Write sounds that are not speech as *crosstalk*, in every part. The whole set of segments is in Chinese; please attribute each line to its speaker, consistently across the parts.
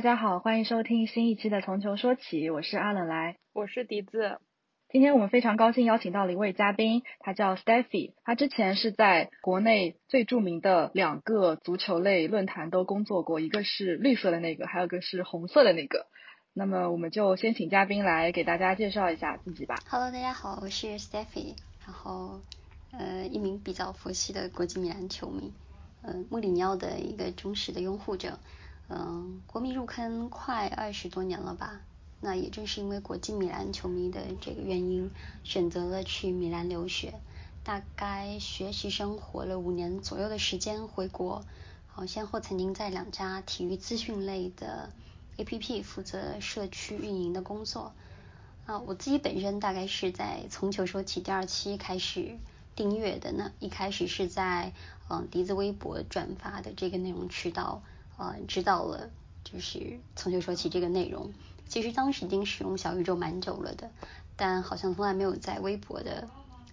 Speaker 1: 大家好，欢迎收听新一期的《从球说起》，我是阿冷来，
Speaker 2: 我是笛子。
Speaker 1: 今天我们非常高兴邀请到了一位嘉宾，他叫 Steffy，他之前是在国内最著名的两个足球类论坛都工作过，一个是绿色的那个，还有一个是红色的那个。那么我们就先请嘉宾来给大家介绍一下自己吧。
Speaker 3: Hello，大家好，我是 Steffy，然后呃一名比较佛系的国际米兰球迷，呃穆里尼奥的一个忠实的拥护者，嗯，国迷入坑快二十多年了吧。那也正是因为国际米兰球迷的这个原因，选择了去米兰留学，大概学习生活了五年左右的时间回国，好，先后曾经在两家体育资讯类的 A P P 负责社区运营的工作。啊，我自己本身大概是在从球说起第二期开始订阅的呢，一开始是在嗯笛子微博转发的这个内容渠道，呃，知道了就是从球说起这个内容。其实当时已经使用小宇宙蛮久了的，但好像从来没有在微博的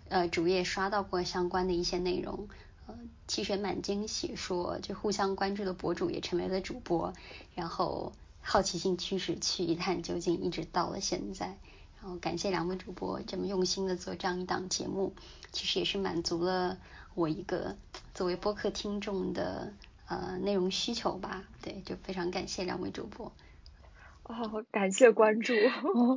Speaker 3: 呃主页刷到过相关的一些内容，呃，其实蛮惊喜，说就互相关注的博主也成为了主播，然后好奇心驱使去一探究竟，一直到了现在，然后感谢两位主播这么用心的做这样一档节目，其实也是满足了我一个作为播客听众的呃内容需求吧，对，就非常感谢两位主播。
Speaker 2: 哦，感谢关注，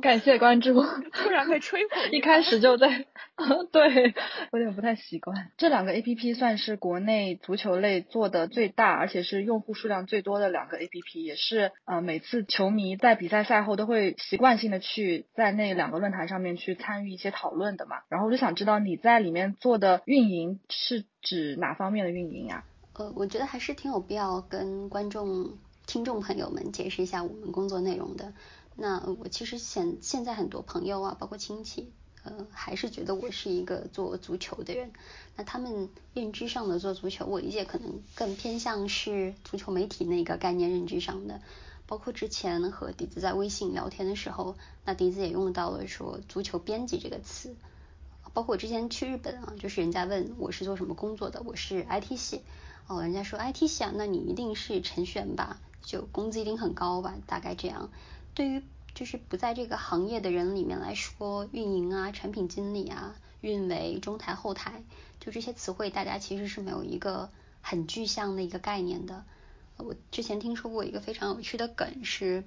Speaker 1: 感谢关注，*laughs*
Speaker 2: 突然被吹捧，
Speaker 1: 一开始就在，*laughs* 对，有点不太习惯。这两个 A P P 算是国内足球类做的最大，而且是用户数量最多的两个 A P P，也是呃每次球迷在比赛赛后都会习惯性的去在那两个论坛上面去参与一些讨论的嘛。然后我就想知道你在里面做的运营是指哪方面的运营呀？
Speaker 3: 呃，我觉得还是挺有必要跟观众。听众朋友们，解释一下我们工作内容的。那我其实现现在很多朋友啊，包括亲戚，呃，还是觉得我是一个做足球的人。那他们认知上的做足球，我理解可能更偏向是足球媒体那个概念认知上的。包括之前和笛子在微信聊天的时候，那笛子也用到了说足球编辑这个词。包括我之前去日本啊，就是人家问我是做什么工作的，我是 IT 系。哦，人家说 IT 系啊，那你一定是程序员吧？就工资一定很高吧，大概这样。对于就是不在这个行业的人里面来说，运营啊、产品经理啊、运维、中台、后台，就这些词汇，大家其实是没有一个很具象的一个概念的。我之前听说过一个非常有趣的梗，是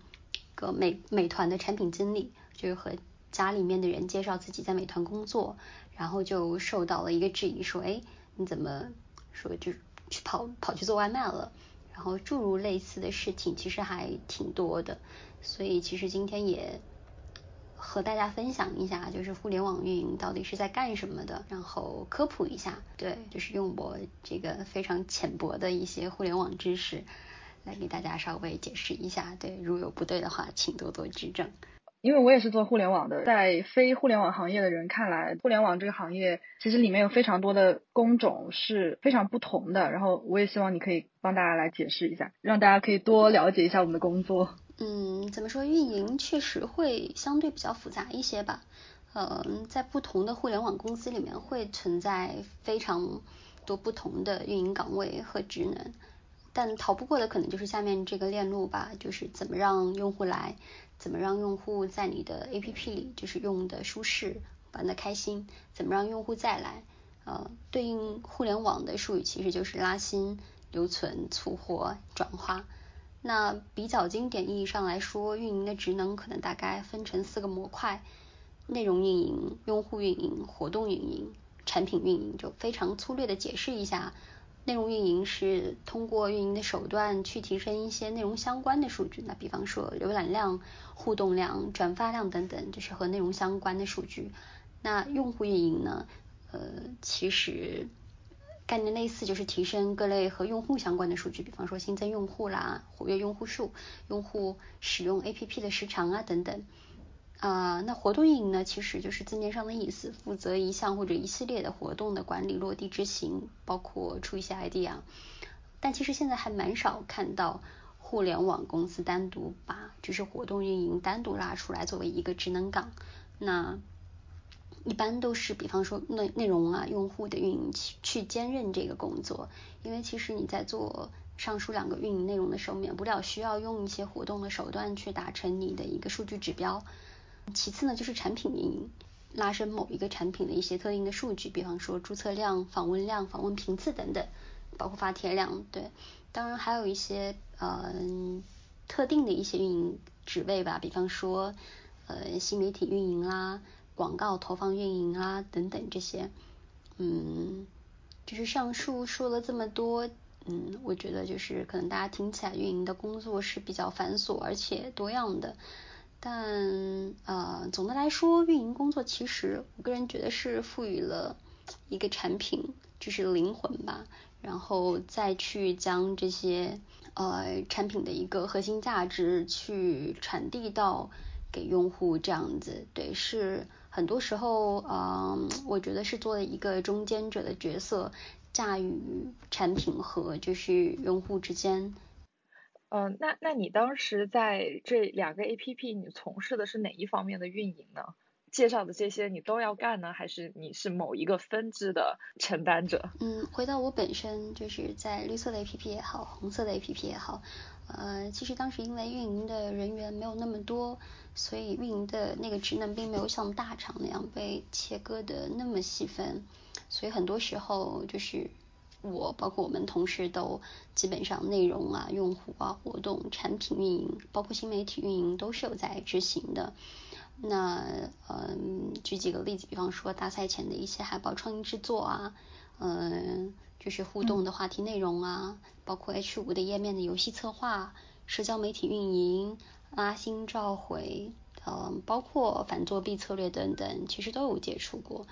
Speaker 3: 个美美团的产品经理，就是和家里面的人介绍自己在美团工作，然后就受到了一个质疑，说，哎，你怎么说就跑跑去做外卖了？然后诸如类似的事情其实还挺多的，所以其实今天也和大家分享一下，就是互联网运营到底是在干什么的，然后科普一下，对，就是用我这个非常浅薄的一些互联网知识来给大家稍微解释一下，对，如有不对的话，请多多指正。
Speaker 1: 因为我也是做互联网的，在非互联网行业的人看来，互联网这个行业其实里面有非常多的工种是非常不同的。然后我也希望你可以帮大家来解释一下，让大家可以多了解一下我们的工作。
Speaker 3: 嗯，怎么说？运营确实会相对比较复杂一些吧。嗯，在不同的互联网公司里面会存在非常多不同的运营岗位和职能，但逃不过的可能就是下面这个链路吧，就是怎么让用户来。怎么让用户在你的 APP 里就是用的舒适，玩的开心？怎么让用户再来？呃，对应互联网的术语其实就是拉新、留存、促活、转化。那比较经典意义上来说，运营的职能可能大概分成四个模块：内容运营、用户运营、活动运营、产品运营。就非常粗略的解释一下。内容运营是通过运营的手段去提升一些内容相关的数据，那比方说浏览量、互动量、转发量等等，就是和内容相关的数据。那用户运营呢？呃，其实概念类似，就是提升各类和用户相关的数据，比方说新增用户啦、活跃用户数、用户使用 APP 的时长啊等等。啊，那活动运营呢，其实就是字面上的意思，负责一项或者一系列的活动的管理、落地执行，包括出一些 idea。但其实现在还蛮少看到互联网公司单独把就是活动运营单独拉出来作为一个职能岗。那一般都是比方说内内容啊、用户的运营去去兼任这个工作，因为其实你在做。上述两个运营内容的时候，免不了需要用一些活动的手段去达成你的一个数据指标。其次呢，就是产品运营，拉伸某一个产品的一些特定的数据，比方说注册量、访问量、访问频次等等，包括发帖量。对，当然还有一些嗯特定的一些运营职位吧，比方说呃新媒体运营啦、广告投放运营啊等等这些。嗯，就是上述说了这么多，嗯，我觉得就是可能大家听起来运营的工作是比较繁琐而且多样的，但呃总的来说，运营工作其实我个人觉得是赋予了一个产品就是灵魂吧，然后再去将这些呃产品的一个核心价值去传递到给用户这样子，对是。很多时候，嗯，我觉得是做了一个中间者的角色，驾驭产品和就是用户之间。
Speaker 2: 嗯，那那你当时在这两个 A P P，你从事的是哪一方面的运营呢？介绍的这些你都要干呢，还是你是某一个分支的承担者？
Speaker 3: 嗯，回到我本身，就是在绿色的 A P P 也好，红色的 A P P 也好。呃，其实当时因为运营的人员没有那么多，所以运营的那个职能并没有像大厂那样被切割的那么细分，所以很多时候就是我包括我们同事都基本上内容啊、用户啊、活动、产品运营，包括新媒体运营都是有在执行的。那嗯，举几个例子，比方说大赛前的一些海报创意制作啊，嗯。就是互动的话题内容啊，包括 H 五的页面的游戏策划、社交媒体运营、拉新召回，嗯，包括反作弊策略等等，其实都有接触过。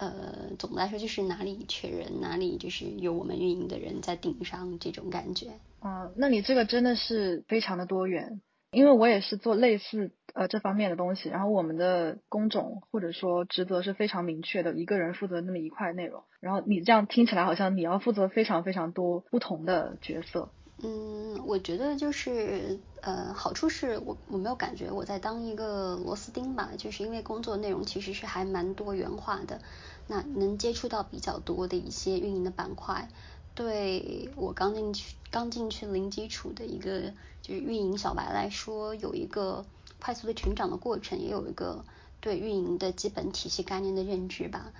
Speaker 3: 呃，总的来说就是哪里缺人，哪里就是有我们运营的人在顶上这种感觉。
Speaker 1: 啊，那你这个真的是非常的多元。因为我也是做类似呃这方面的东西，然后我们的工种或者说职责是非常明确的，一个人负责那么一块内容。然后你这样听起来好像你要负责非常非常多不同的角色。
Speaker 3: 嗯，我觉得就是呃好处是我我没有感觉我在当一个螺丝钉吧，就是因为工作内容其实是还蛮多元化的，那能接触到比较多的一些运营的板块。对我刚进去刚进去零基础的一个就是运营小白来说，有一个快速的成长的过程，也有一个对运营的基本体系概念的认知吧。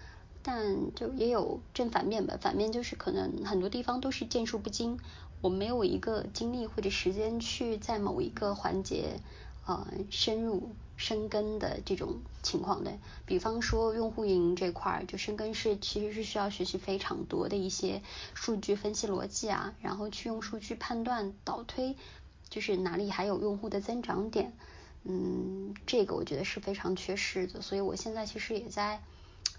Speaker 3: 但就也有正反面吧，反面就是可能很多地方都是见数不精，我没有一个精力或者时间去在某一个环节呃深入。深耕的这种情况的，比方说用户运营这块儿，就深耕是其实是需要学习非常多的一些数据分析逻辑啊，然后去用数据判断导推，就是哪里还有用户的增长点，嗯，这个我觉得是非常缺失的，所以我现在其实也在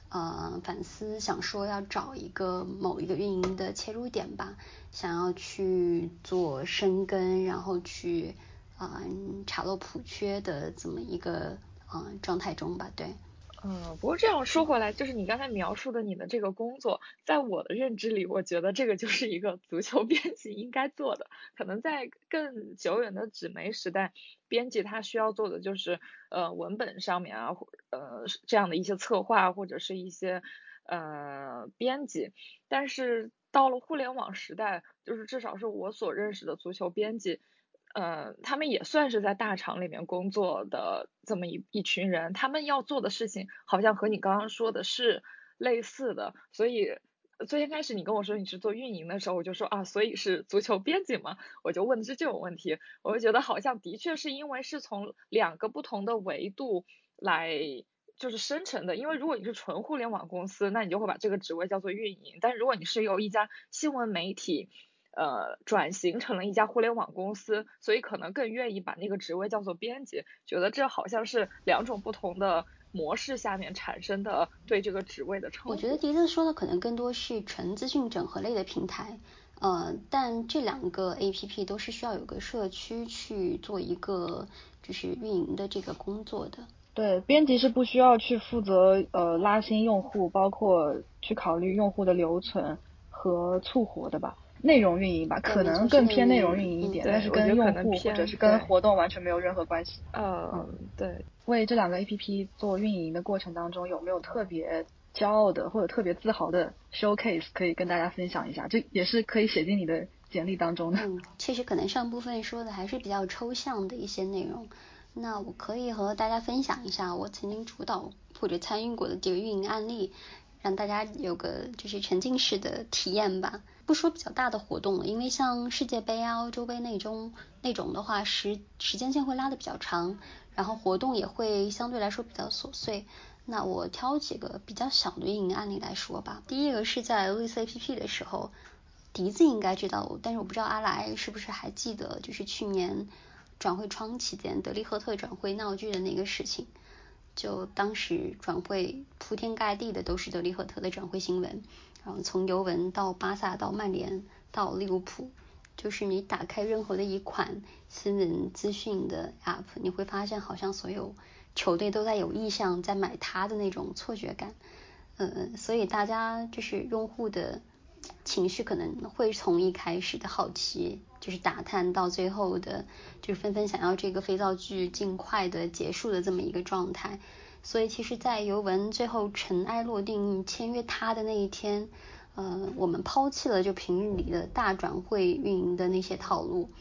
Speaker 3: 呃反思，想说要找一个某一个运营的切入点吧，想要去做深耕，然后去。嗯，查漏补缺的这么一个嗯状态中吧，对。
Speaker 2: 嗯，不过这样说回来，就是你刚才描述的你的这个工作，在我的认知里，我觉得这个就是一个足球编辑应该做的。可能在更久远的纸媒时代，编辑他需要做的就是呃文本上面啊，或呃这样的一些策划或者是一些呃编辑。但是到了互联网时代，就是至少是我所认识的足球编辑。呃，他们也算是在大厂里面工作的这么一一群人，他们要做的事情好像和你刚刚说的是类似的，所以最先开始你跟我说你是做运营的时候，我就说啊，所以是足球编辑嘛，我就问的是这种问题，我就觉得好像的确是因为是从两个不同的维度来就是生成的，因为如果你是纯互联网公司，那你就会把这个职位叫做运营，但如果你是由一家新闻媒体。呃，转型成了一家互联网公司，所以可能更愿意把那个职位叫做编辑，觉得这好像是两种不同的模式下面产生的对这个职位的称呼。
Speaker 3: 我觉得迪子说的可能更多是纯资讯整合类的平台，呃，但这两个 A P P 都是需要有个社区去做一个就是运营的这个工作的。
Speaker 1: 对，编辑是不需要去负责呃拉新用户，包括去考虑用户的留存和促活的吧。内容运营吧，可能更偏内容运营一点，但是跟用户或者是跟活动完全没有任何关系。
Speaker 2: 嗯，对。
Speaker 1: 为这两个 A P P 做运营的过程当中，有没有特别骄傲的或者特别自豪的 showcase 可以跟大家分享一下？这也是可以写进你的简历当中的。
Speaker 3: 嗯，确实可能上部分说的还是比较抽象的一些内容。那我可以和大家分享一下我曾经主导或者参与过的几个运营案例，让大家有个就是沉浸式的体验吧。不说比较大的活动了，因为像世界杯啊、欧洲杯那种那种的话，时时间线会拉的比较长，然后活动也会相对来说比较琐碎。那我挑几个比较小的运营案例来说吧。第一个是在类似 APP 的时候，笛子应该知道，但是我不知道阿来是不是还记得，就是去年。转会窗期间，德利赫特转会闹剧的那个事情，就当时转会铺天盖地的都是德里赫特的转会新闻，然后从尤文到巴萨到曼联到利物浦，就是你打开任何的一款新闻资讯的 app，你会发现好像所有球队都在有意向在买他的那种错觉感，呃，所以大家就是用户的情绪可能会从一开始的好奇。就是打探到最后的，就是纷纷想要这个肥皂剧尽快的结束的这么一个状态。所以其实，在尤文最后尘埃落定签约他的那一天，呃，我们抛弃了就平日里的大转会运营的那些套路，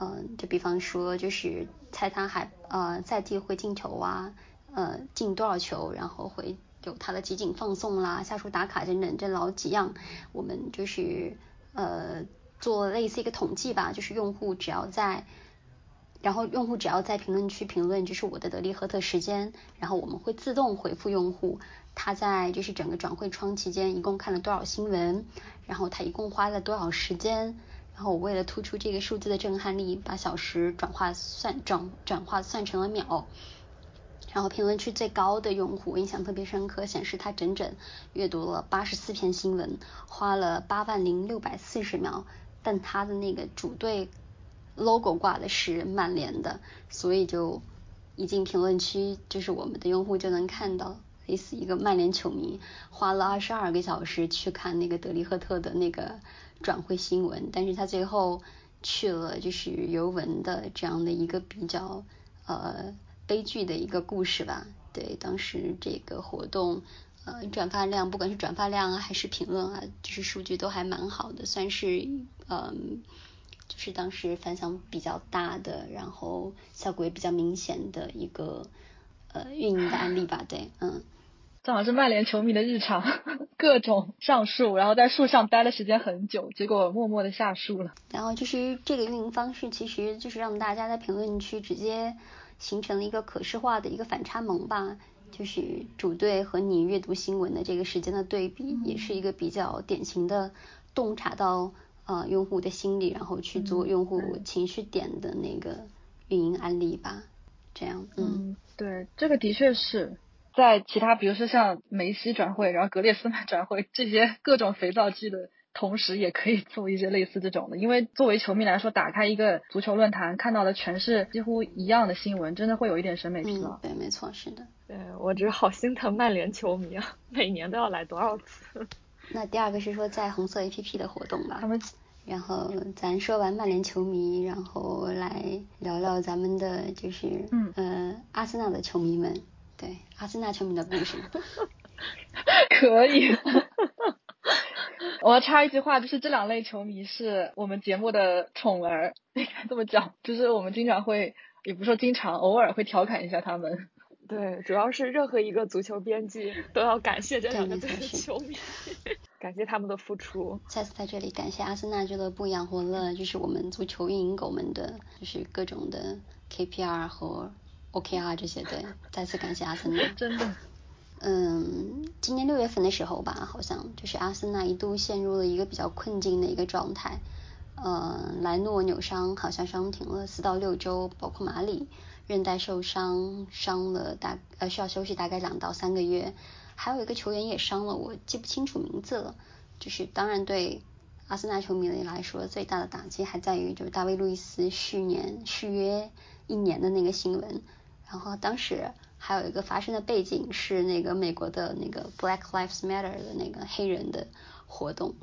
Speaker 3: 嗯，就比方说就是猜他还呃在地会进球啊，呃进多少球，然后会有他的集锦放送啦、下属打卡等等这老几样，我们就是呃。做类似一个统计吧，就是用户只要在，然后用户只要在评论区评论，就是我的德利赫特时间，然后我们会自动回复用户，他在就是整个转会窗期间一共看了多少新闻，然后他一共花了多少时间，然后我为了突出这个数字的震撼力，把小时转化算转转化算成了秒。然后评论区最高的用户印象特别深刻，显示他整整阅读了八十四篇新闻，花了八万零六百四十秒。但他的那个主队 logo 挂的是曼联的，所以就一进评论区，就是我们的用户就能看到，类似一个曼联球迷花了二十二个小时去看那个德利赫特的那个转会新闻，但是他最后去了就是尤文的这样的一个比较呃。悲剧的一个故事吧，对，当时这个活动，呃，转发量，不管是转发量啊，还是评论啊，就是数据都还蛮好的，算是，嗯，就是当时反响比较大的，然后效果也比较明显的一个，呃，运营的案例吧，对，嗯。
Speaker 1: 正好是曼联球迷的日常，各种上树，然后在树上待的时间很久，结果默默的下树了。
Speaker 3: 然后就是这个运营方式，其实就是让大家在评论区直接。形成了一个可视化的一个反差萌吧，就是主队和你阅读新闻的这个时间的对比，也是一个比较典型的洞察到呃用户的心理，然后去做用户情绪点的那个运营案例吧。这样，
Speaker 1: 嗯，对，这个的确是在其他，比如说像梅西转会，然后格列斯曼转会这些各种肥皂剧的。同时也可以做一些类似这种的，因为作为球迷来说，打开一个足球论坛，看到的全是几乎一样的新闻，真的会有一点审美疲劳。
Speaker 3: 对，没错，是的。
Speaker 2: 对我只是好心疼曼联球迷啊，每年都要来多少次？*laughs*
Speaker 3: 那第二个是说在红色 APP 的活动吧。
Speaker 1: 他们，
Speaker 3: 然后咱说完曼联球迷，然后来聊聊咱们的就是嗯呃阿森纳的球迷们，对阿森纳球迷的故事。*laughs*
Speaker 1: 可以。我要插一句话，就是这两类球迷是我们节目的宠儿，*laughs* 应该这么讲，就是我们经常会，也不说经常，偶尔会调侃一下他们。*laughs*
Speaker 2: 对，主要是任何一个足球编辑都要感谢这两个队的球迷，*laughs* 感谢他们的付出。
Speaker 3: 再次在这里感谢阿森纳俱乐部养活了就是我们足球运营狗们的，就是各种的 KPR 和 OKR 这些对，再次感谢阿森纳。
Speaker 1: 真的。
Speaker 3: 嗯，今年六月份的时候吧，好像就是阿森纳一度陷入了一个比较困境的一个状态。呃，莱诺扭伤，好像伤停了四到六周，包括马里韧带受伤，伤了大呃需要休息大概两到三个月。还有一个球员也伤了，我记不清楚名字了。就是当然对阿森纳球迷来说，最大的打击还在于就是大卫路易斯续年续约一年的那个新闻，然后当时。还有一个发生的背景是那个美国的那个 Black Lives Matter 的那个黑人的活动，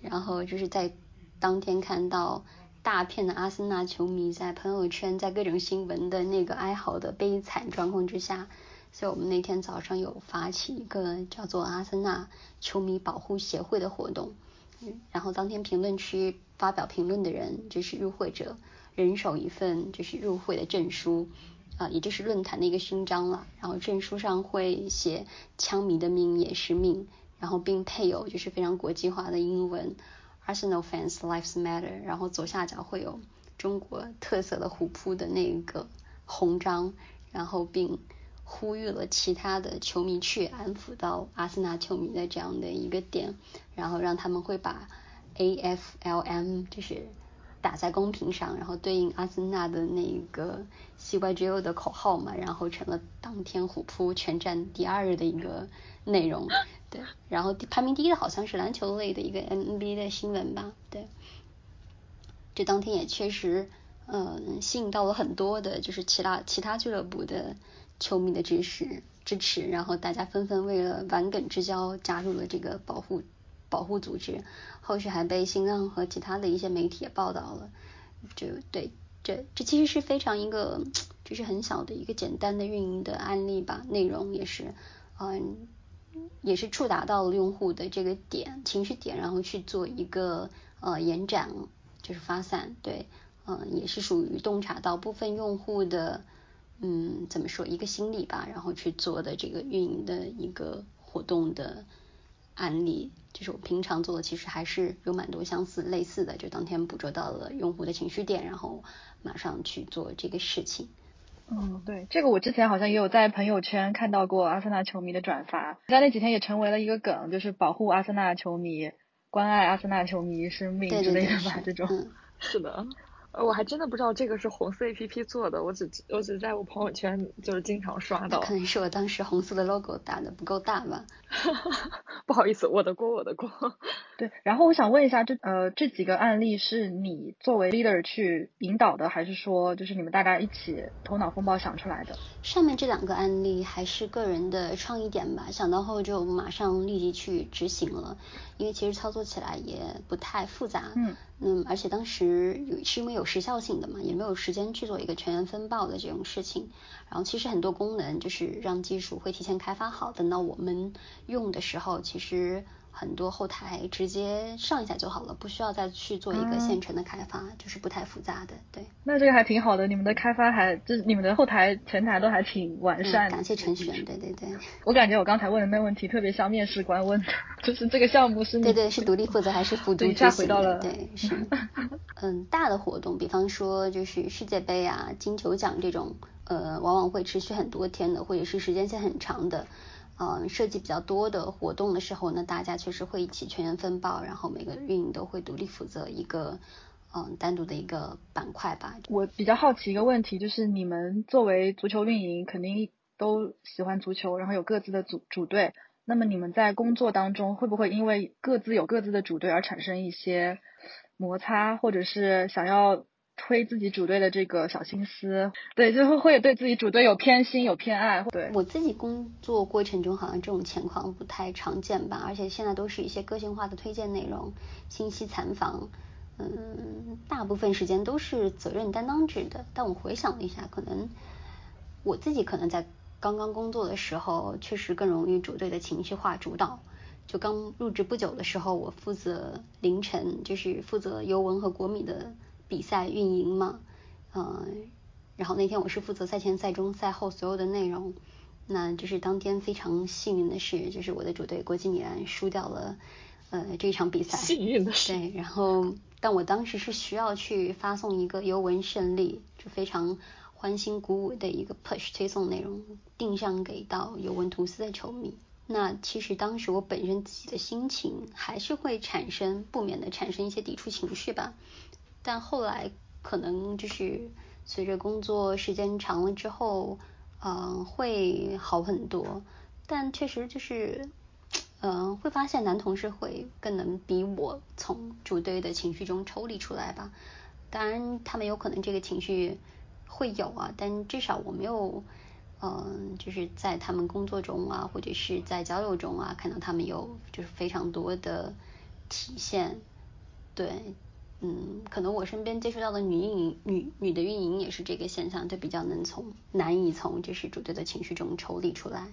Speaker 3: 然后就是在当天看到大片的阿森纳球迷在朋友圈在各种新闻的那个哀嚎的悲惨状况之下，所以我们那天早上有发起一个叫做阿森纳球迷保护协会的活动，嗯然后当天评论区发表评论的人就是入会者，人手一份就是入会的证书，啊，也就是论坛的一个勋章了。然后证书上会写“枪迷的命也是命”，然后并配有就是非常国际化的英文 “Arsenal fans lives matter”。然后左下角会有中国特色的虎扑的那个红章，然后并。呼吁了其他的球迷去安抚到阿森纳球迷的这样的一个点，然后让他们会把 A F L M 就是打在公屏上，然后对应阿森纳的那个 C Y G O 的口号嘛，然后成了当天虎扑全站第二的一个内容。*laughs* 对，然后排名第一的好像是篮球类的一个 N B A 的新闻吧。对，这当天也确实嗯吸引到了很多的，就是其他其他俱乐部的。球迷的支持支持，然后大家纷纷为了玩梗之交加入了这个保护保护组织，后续还被新浪和其他的一些媒体也报道了。就对，这这其实是非常一个就是很小的一个简单的运营的案例吧，内容也是嗯也是触达到了用户的这个点情绪点，然后去做一个呃延展就是发散，对，嗯也是属于洞察到部分用户的。嗯，怎么说一个心理吧，然后去做的这个运营的一个活动的案例，就是我平常做的，其实还是有蛮多相似类似的，就当天捕捉到了用户的情绪点，然后马上去做这个事情。
Speaker 1: 嗯，对，这个我之前好像也有在朋友圈看到过阿森纳球迷的转发，在那几天也成为了一个梗，就是保护阿森纳球迷，关爱阿森纳球迷生命之类的吧，这种。
Speaker 2: 是的。呃，我还真的不知道这个是红色 A P P 做的，我只我只在我朋友圈就是经常刷到。
Speaker 3: 可能是我当时红色的 logo 打的不够大吧。*laughs*
Speaker 2: 不好意思，我的锅，我的锅。
Speaker 1: 对，然后我想问一下，这呃这几个案例是你作为 leader 去引导的，还是说就是你们大家一起头脑风暴想出来的？
Speaker 3: 上面这两个案例还是个人的创意点吧，想到后就马上立即去执行了，因为其实操作起来也不太复杂。
Speaker 1: 嗯。
Speaker 3: 嗯，而且当时有是因为有时效性的嘛，也没有时间去做一个全员分报的这种事情。然后其实很多功能就是让技术会提前开发好，等到我们用的时候，其实。很多后台直接上一下就好了，不需要再去做一个现成的开发，就是不太复杂的。对，
Speaker 1: 那这个还挺好的，你们的开发还就是你们的后台前台都还挺完善的。
Speaker 3: 感谢程序员，对对对。
Speaker 1: 我感觉我刚才问的那问题特别像面试官问的，*laughs* 就是这个项目是？
Speaker 3: 对对，是独立负责还是辅助
Speaker 1: 一下回到了。
Speaker 3: 对，*laughs* 是。嗯，大的活动，比方说就是世界杯啊、金球奖这种，呃，往往会持续很多天的，或者是时间线很长的。嗯，设计比较多的活动的时候呢，大家确实会一起全员分包，然后每个运营都会独立负责一个嗯单独的一个板块吧。
Speaker 1: 我比较好奇一个问题，就是你们作为足球运营，肯定都喜欢足球，然后有各自的组主队，那么你们在工作当中会不会因为各自有各自的主队而产生一些摩擦，或者是想要？推自己主队的这个小心思，对，就会会对自己主队有偏心、有偏爱。对
Speaker 3: 我自己工作过程中，好像这种情况不太常见吧。而且现在都是一些个性化的推荐内容、信息采访，嗯，大部分时间都是责任担当制的。但我回想了一下，可能我自己可能在刚刚工作的时候，确实更容易主队的情绪化主导。就刚入职不久的时候，我负责凌晨，就是负责尤文和国米的。比赛运营嘛，嗯，然后那天我是负责赛前、赛中、赛后所有的内容。那就是当天非常幸运的是，就是我的主队国际米兰输掉了呃这场比赛。
Speaker 2: 幸运的是。
Speaker 3: 对，然后但我当时是需要去发送一个尤文胜利，就非常欢欣鼓舞的一个 push 推送内容，定向给到尤文图斯的球迷。那其实当时我本身自己的心情还是会产生不免的产生一些抵触情绪吧。但后来可能就是随着工作时间长了之后，嗯，会好很多。但确实就是，嗯，会发现男同事会更能比我从主队的情绪中抽离出来吧。当然，他们有可能这个情绪会有啊，但至少我没有，嗯，就是在他们工作中啊，或者是在交流中啊，看到他们有就是非常多的体现，对。嗯，可能我身边接触到的女运营、女女的运营也是这个现象，就比较能从难以从就是主队的情绪中抽离出来。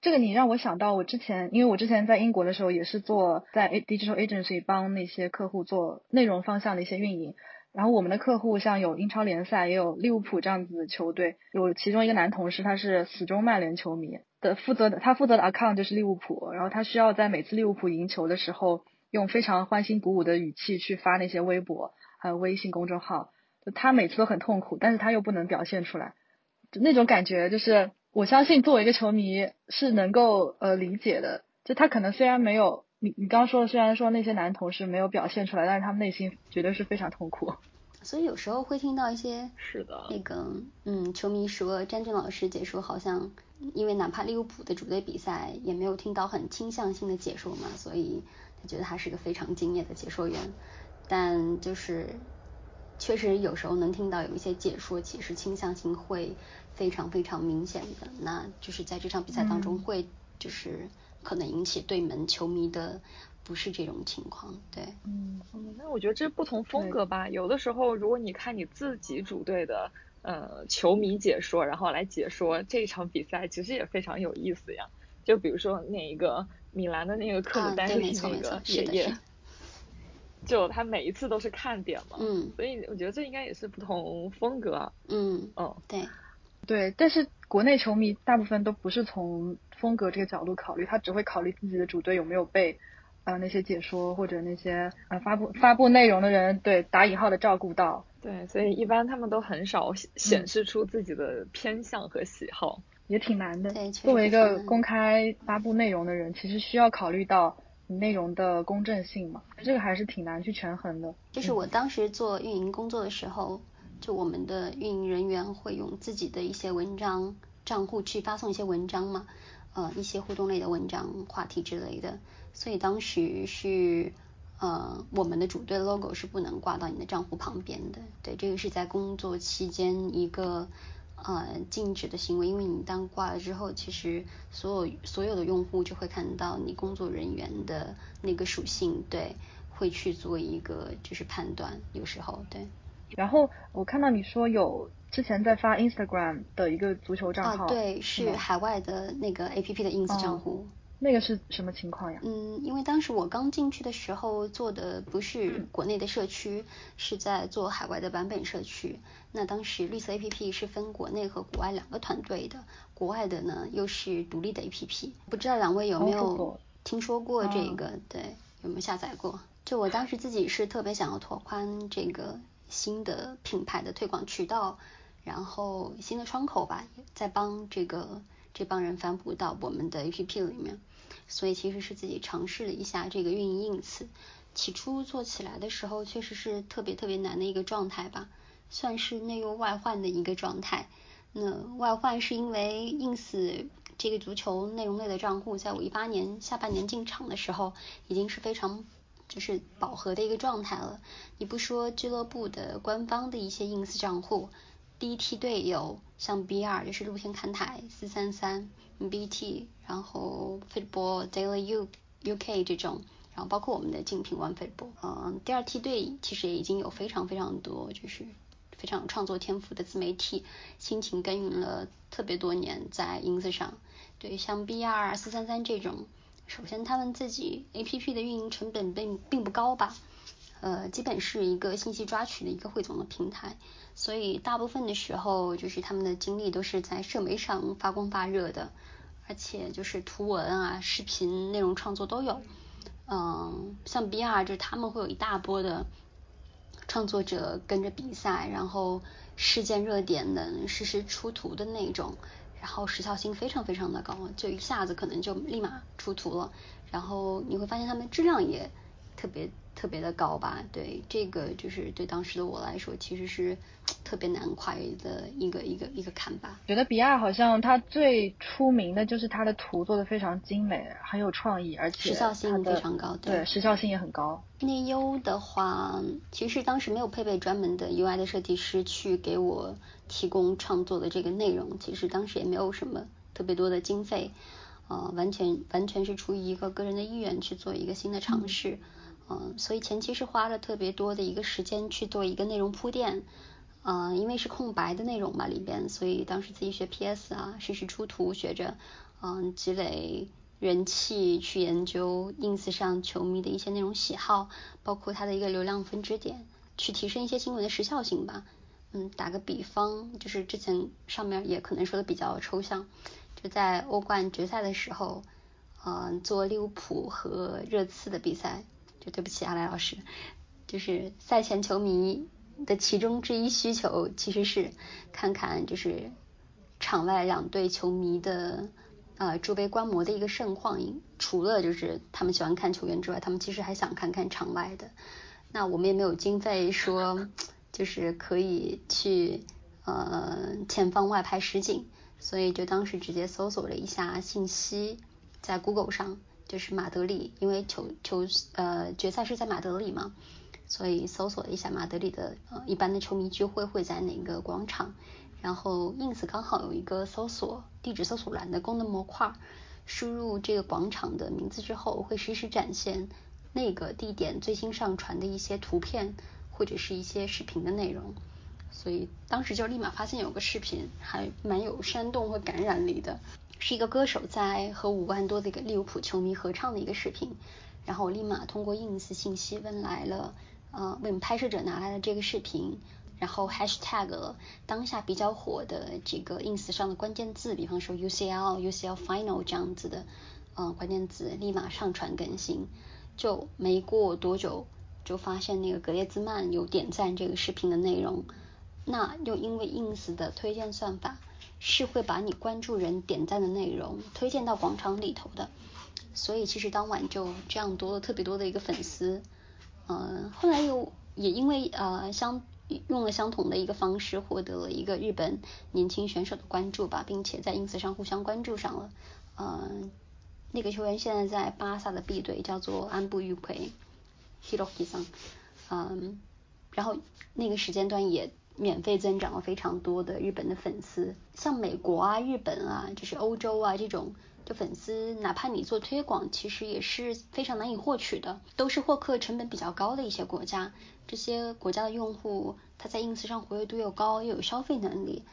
Speaker 1: 这个你让我想到我之前，因为我之前在英国的时候也是做在 digital agency 帮那些客户做内容方向的一些运营。然后我们的客户像有英超联赛，也有利物浦这样子的球队，有其中一个男同事他是死忠曼联球迷的，负责的他负责的 account 就是利物浦，然后他需要在每次利物浦赢球的时候，用非常欢欣鼓舞的语气去发那些微博还有微信公众号，他每次都很痛苦，但是他又不能表现出来，那种感觉就是我相信作为一个球迷是能够呃理解的，就他可能虽然没有。你你刚说的，虽然说那些男同事没有表现出来，但是他们内心绝对是非常痛苦。*laughs*
Speaker 3: 所以有时候会听到一些
Speaker 2: 是的
Speaker 3: 那个嗯球迷说，詹俊老师解说好像因为哪怕利物浦的主队比赛也没有听到很倾向性的解说嘛，所以他觉得他是个非常敬业的解说员。但就是确实有时候能听到有一些解说，其实倾向性会非常非常明显的，那就是在这场比赛当中会就是。可能引起对门球迷的不是这种情况，对，
Speaker 2: 嗯嗯，那我觉得这不同风格吧。有的时候，如果你看你自己主队的呃球迷解说，然后来解说这场比赛，其实也非常有意思呀。就比如说那一个米兰的那个克鲁丹利那个爷爷，就他每一次都是看点嘛，
Speaker 3: 嗯，
Speaker 2: 所以我觉得这应该也是不同风格，
Speaker 3: 嗯
Speaker 2: 嗯，
Speaker 3: 对。
Speaker 1: 对，但是国内球迷大部分都不是从风格这个角度考虑，他只会考虑自己的主队有没有被呃那些解说或者那些呃发布发布内容的人对打引号的照顾到。
Speaker 2: 对，所以一般他们都很少显示出自己的偏向和喜好，
Speaker 1: 也挺难的。
Speaker 3: 对，
Speaker 1: 作为一个公开发布内容的人，其实需要考虑到内容的公正性嘛，这个还是挺难去权衡的。
Speaker 3: 就是我当时做运营工作的时候。就我们的运营人员会用自己的一些文章账户去发送一些文章嘛，呃，一些互动类的文章、话题之类的。所以当时是呃，我们的主队 logo 是不能挂到你的账户旁边的。对，这个是在工作期间一个呃禁止的行为，因为你当挂了之后，其实所有所有的用户就会看到你工作人员的那个属性，对，会去做一个就是判断，有时候对。
Speaker 1: 然后我看到你说有之前在发 Instagram 的一个足球账号，
Speaker 3: 啊，对，是海外的那个 APP 的 ins 账户。
Speaker 1: 那个是什么情况呀？
Speaker 3: 嗯，因为当时我刚进去的时候做的不是国内的社区，是在做海外的版本社区。那当时绿色 APP 是分国内和国外两个团队的，国外的呢又是独立的 APP。不知道两位有没有听说过这个？对，有没有下载过？就我当时自己是特别想要拓宽这个。新的品牌的推广渠道，然后新的窗口吧，在帮这个这帮人反哺到我们的 APP 里面，所以其实是自己尝试了一下这个运营 ins。起初做起来的时候，确实是特别特别难的一个状态吧，算是内忧外患的一个状态。那外患是因为 ins 这个足球内容类的账户，在我一八年下半年进场的时候，已经是非常。就是饱和的一个状态了。你不说俱乐部的官方的一些 ins 账户，第一梯队有像 B2 就是露天看台四三三 BT，然后 Football Daily U UK 这种，然后包括我们的竞品 One Football。嗯，第二梯队其实也已经有非常非常多，就是非常有创作天赋的自媒体，辛勤耕耘了特别多年在 ins 上。对，像 B2 四三三这种。首先，他们自己 A P P 的运营成本并并不高吧，呃，基本是一个信息抓取的一个汇总的平台，所以大部分的时候就是他们的精力都是在社媒上发光发热的，而且就是图文啊、视频内容创作都有，嗯，像 B R 就是他们会有一大波的创作者跟着比赛，然后事件热点能实时出图的那种。然后时效性非常非常的高，就一下子可能就立马出图了。然后你会发现他们质量也特别特别的高吧？对，这个就是对当时的我来说，其实是特别难跨越的一个一个一个坎吧。
Speaker 1: 觉得比亚好像他最出名的就是他的图做的非常精美，很有创意，而且
Speaker 3: 时效性非常高。
Speaker 1: 对，时效性也很高。
Speaker 3: 内优的话，其实当时没有配备专门的 UI 的设计师去给我。提供创作的这个内容，其实当时也没有什么特别多的经费，呃，完全完全是出于一个个人的意愿去做一个新的尝试，嗯，嗯所以前期是花了特别多的一个时间去做一个内容铺垫，嗯，因为是空白的内容嘛里边，所以当时自己学 PS 啊，实时出图学着，嗯，积累人气，去研究 ins 上球迷的一些内容喜好，包括它的一个流量分支点，去提升一些新闻的时效性吧。嗯，打个比方，就是之前上面也可能说的比较抽象，就在欧冠决赛的时候，嗯，做利物浦和热刺的比赛，就对不起阿来老师，就是赛前球迷的其中之一需求其实是看看就是场外两队球迷的呃助杯观摩的一个盛况，除了就是他们喜欢看球员之外，他们其实还想看看场外的。那我们也没有经费说。就是可以去呃前方外拍实景，所以就当时直接搜索了一下信息，在 Google 上就是马德里，因为球球呃决赛是在马德里嘛，所以搜索一下马德里的呃一般的球迷聚会会在哪个广场，然后 ins 刚好有一个搜索地址搜索栏的功能模块，输入这个广场的名字之后，会实时展现那个地点最新上传的一些图片。或者是一些视频的内容，所以当时就立马发现有个视频还蛮有煽动和感染力的，是一个歌手在和五万多的一个利物浦球迷合唱的一个视频，然后我立马通过 ins 信息问来了，呃，为拍摄者拿来了这个视频，然后 hashtag 了当下比较火的这个 ins 上的关键字，比方说 UCL、UCL Final 这样子的，嗯，关键字立马上传更新，就没过多久。就发现那个格列兹曼有点赞这个视频的内容，那又因为 ins 的推荐算法是会把你关注人点赞的内容推荐到广场里头的，所以其实当晚就这样多了特别多的一个粉丝，嗯，后来又也因为呃相用了相同的一个方式获得了一个日本年轻选手的关注吧，并且在 ins 上互相关注上了，嗯，那个球员现在在巴萨的 B 队叫做安布玉奎。Hiroki 桑，嗯，然后那个时间段也免费增长了非常多的日本的粉丝，像美国啊、日本啊，就是欧洲啊这种，就粉丝，哪怕你做推广，其实也是非常难以获取的，都是获客成本比较高的一些国家，这些国家的用户他在 ins 上活跃度又高，又有消费能力。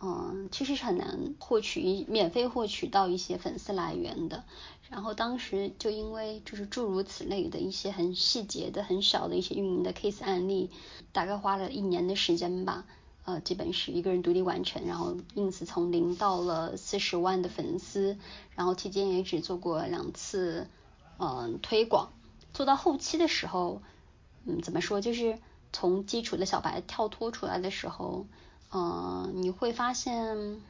Speaker 3: 嗯，其实是很难获取一免费获取到一些粉丝来源的。然后当时就因为就是诸如此类的一些很细节的、很小的一些运营的 case 案例，大概花了一年的时间吧，呃，基本是一个人独立完成。然后 ins 从零到了四十万的粉丝，然后期间也只做过两次嗯推广。做到后期的时候，嗯，怎么说，就是从基础的小白跳脱出来的时候。嗯，你会发现，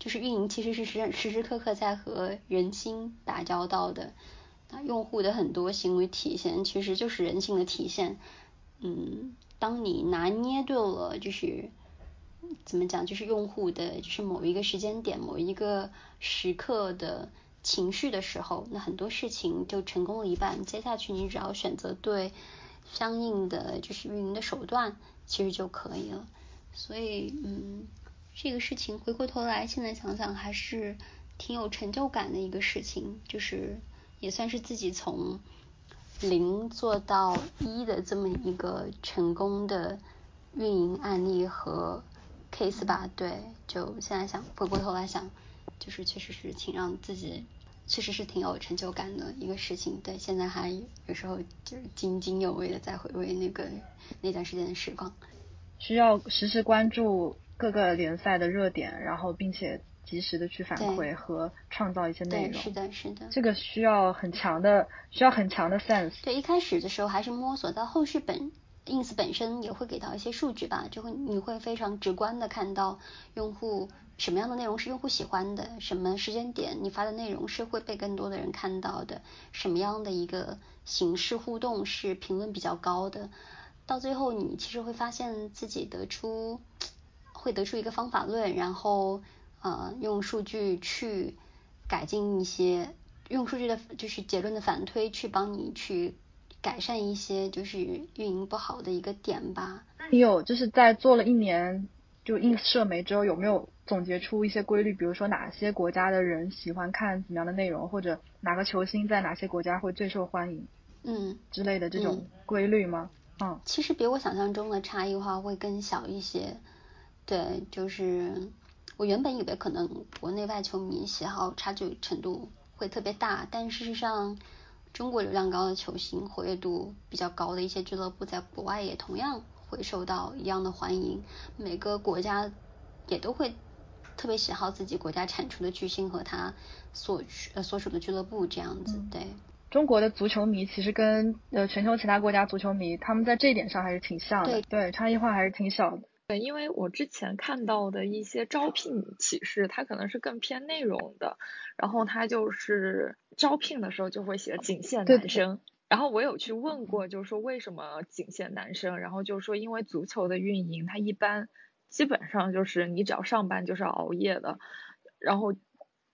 Speaker 3: 就是运营其实是时时时刻刻在和人心打交道的，那用户的很多行为体现其实就是人性的体现。嗯，当你拿捏对了，就是怎么讲，就是用户的就是某一个时间点、某一个时刻的情绪的时候，那很多事情就成功了一半。接下去你只要选择对相应的就是运营的手段，其实就可以了。所以，嗯，这个事情回过头来，现在想想还是挺有成就感的一个事情，就是也算是自己从零做到一的这么一个成功的运营案例和 case 吧。对，就现在想回过头来想，就是确实是挺让自己，确实是挺有成就感的一个事情。对，现在还有时候就是津津有味的在回味那个那段时间的时光。
Speaker 1: 需要实时关注各个联赛的热点，然后并且及时的去反馈和创造一些内容。
Speaker 3: 是的，是的。
Speaker 1: 这个需要很强的，需要很强的 sense。
Speaker 3: 对，一开始的时候还是摸索，到后续本 ins 本身也会给到一些数据吧，就会你会非常直观的看到用户什么样的内容是用户喜欢的，什么时间点你发的内容是会被更多的人看到的，什么样的一个形式互动是评论比较高的。到最后，你其实会发现自己得出，会得出一个方法论，然后呃用数据去改进一些，用数据的就是结论的反推去帮你去改善一些就是运营不好的一个点吧。
Speaker 1: 那你有就是在做了一年就 ins 社媒之后，有没有总结出一些规律？比如说哪些国家的人喜欢看怎么样的内容，或者哪个球星在哪些国家会最受欢迎？
Speaker 3: 嗯，
Speaker 1: 之类的这种规律吗？嗯，
Speaker 3: 其实比我想象中的差异化会更小一些，对，就是我原本以为可能国内外球迷喜好差距程度会特别大，但事实上，中国流量高的球星、活跃度比较高的一些俱乐部，在国外也同样会受到一样的欢迎。每个国家也都会特别喜好自己国家产出的巨星和他所呃所属的俱乐部这样子。对，
Speaker 1: 中国的足球迷其实跟呃全球其他国家足球迷，他们在这一点上还是挺像的，对，差异化还是挺小的。
Speaker 2: 对，因为我之前看到的一些招聘启事，它可能是更偏内容的，然后它就是招聘的时候就会写仅限男生，然后我有去问过，就是说为什么仅限男生，然后就是说因为足球的运营，它一般基本上就是你只要上班就是要熬夜的，然后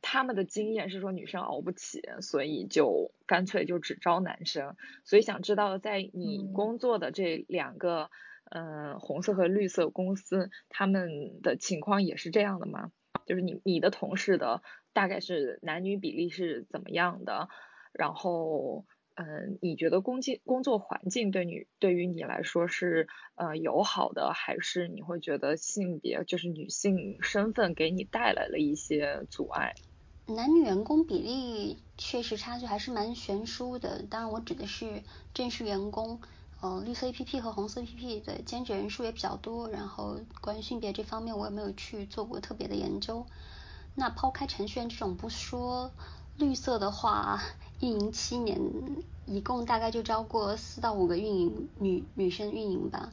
Speaker 2: 他们的经验是说女生熬不起，所以就干脆就只招男生，所以想知道在你工作的这两个。嗯，红色和绿色公司他们的情况也是这样的吗？就是你你的同事的大概是男女比例是怎么样的？然后，嗯，你觉得工作工作环境对你对于你来说是呃友好的，还是你会觉得性别就是女性身份给你带来了一些阻碍？
Speaker 3: 男女员工比例确实差距还是蛮悬殊的，当然我指的是正式员工。嗯，绿色 A P P 和红色 A P P 的兼职人数也比较多，然后关于性别这方面我也没有去做过特别的研究。那抛开程序员这种不说，绿色的话，运营七年，一共大概就招过四到五个运营女女生运营吧。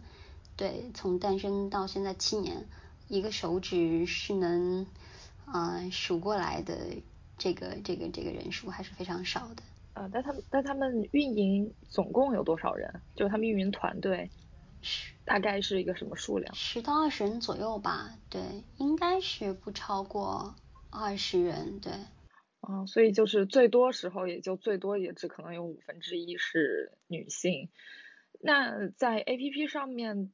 Speaker 3: 对，从诞生到现在七年，一个手指是能啊数过来的，这个这个这个人数还是非常少的。
Speaker 2: 啊，但他们但他们运营总共有多少人？就是他们运营团队，大概是一个什么数量？
Speaker 3: 十到二十人左右吧，对，应该是不超过二十人，对。
Speaker 2: 嗯，所以就是最多时候也就最多也只可能有五分之一是女性。那在 A P P 上面，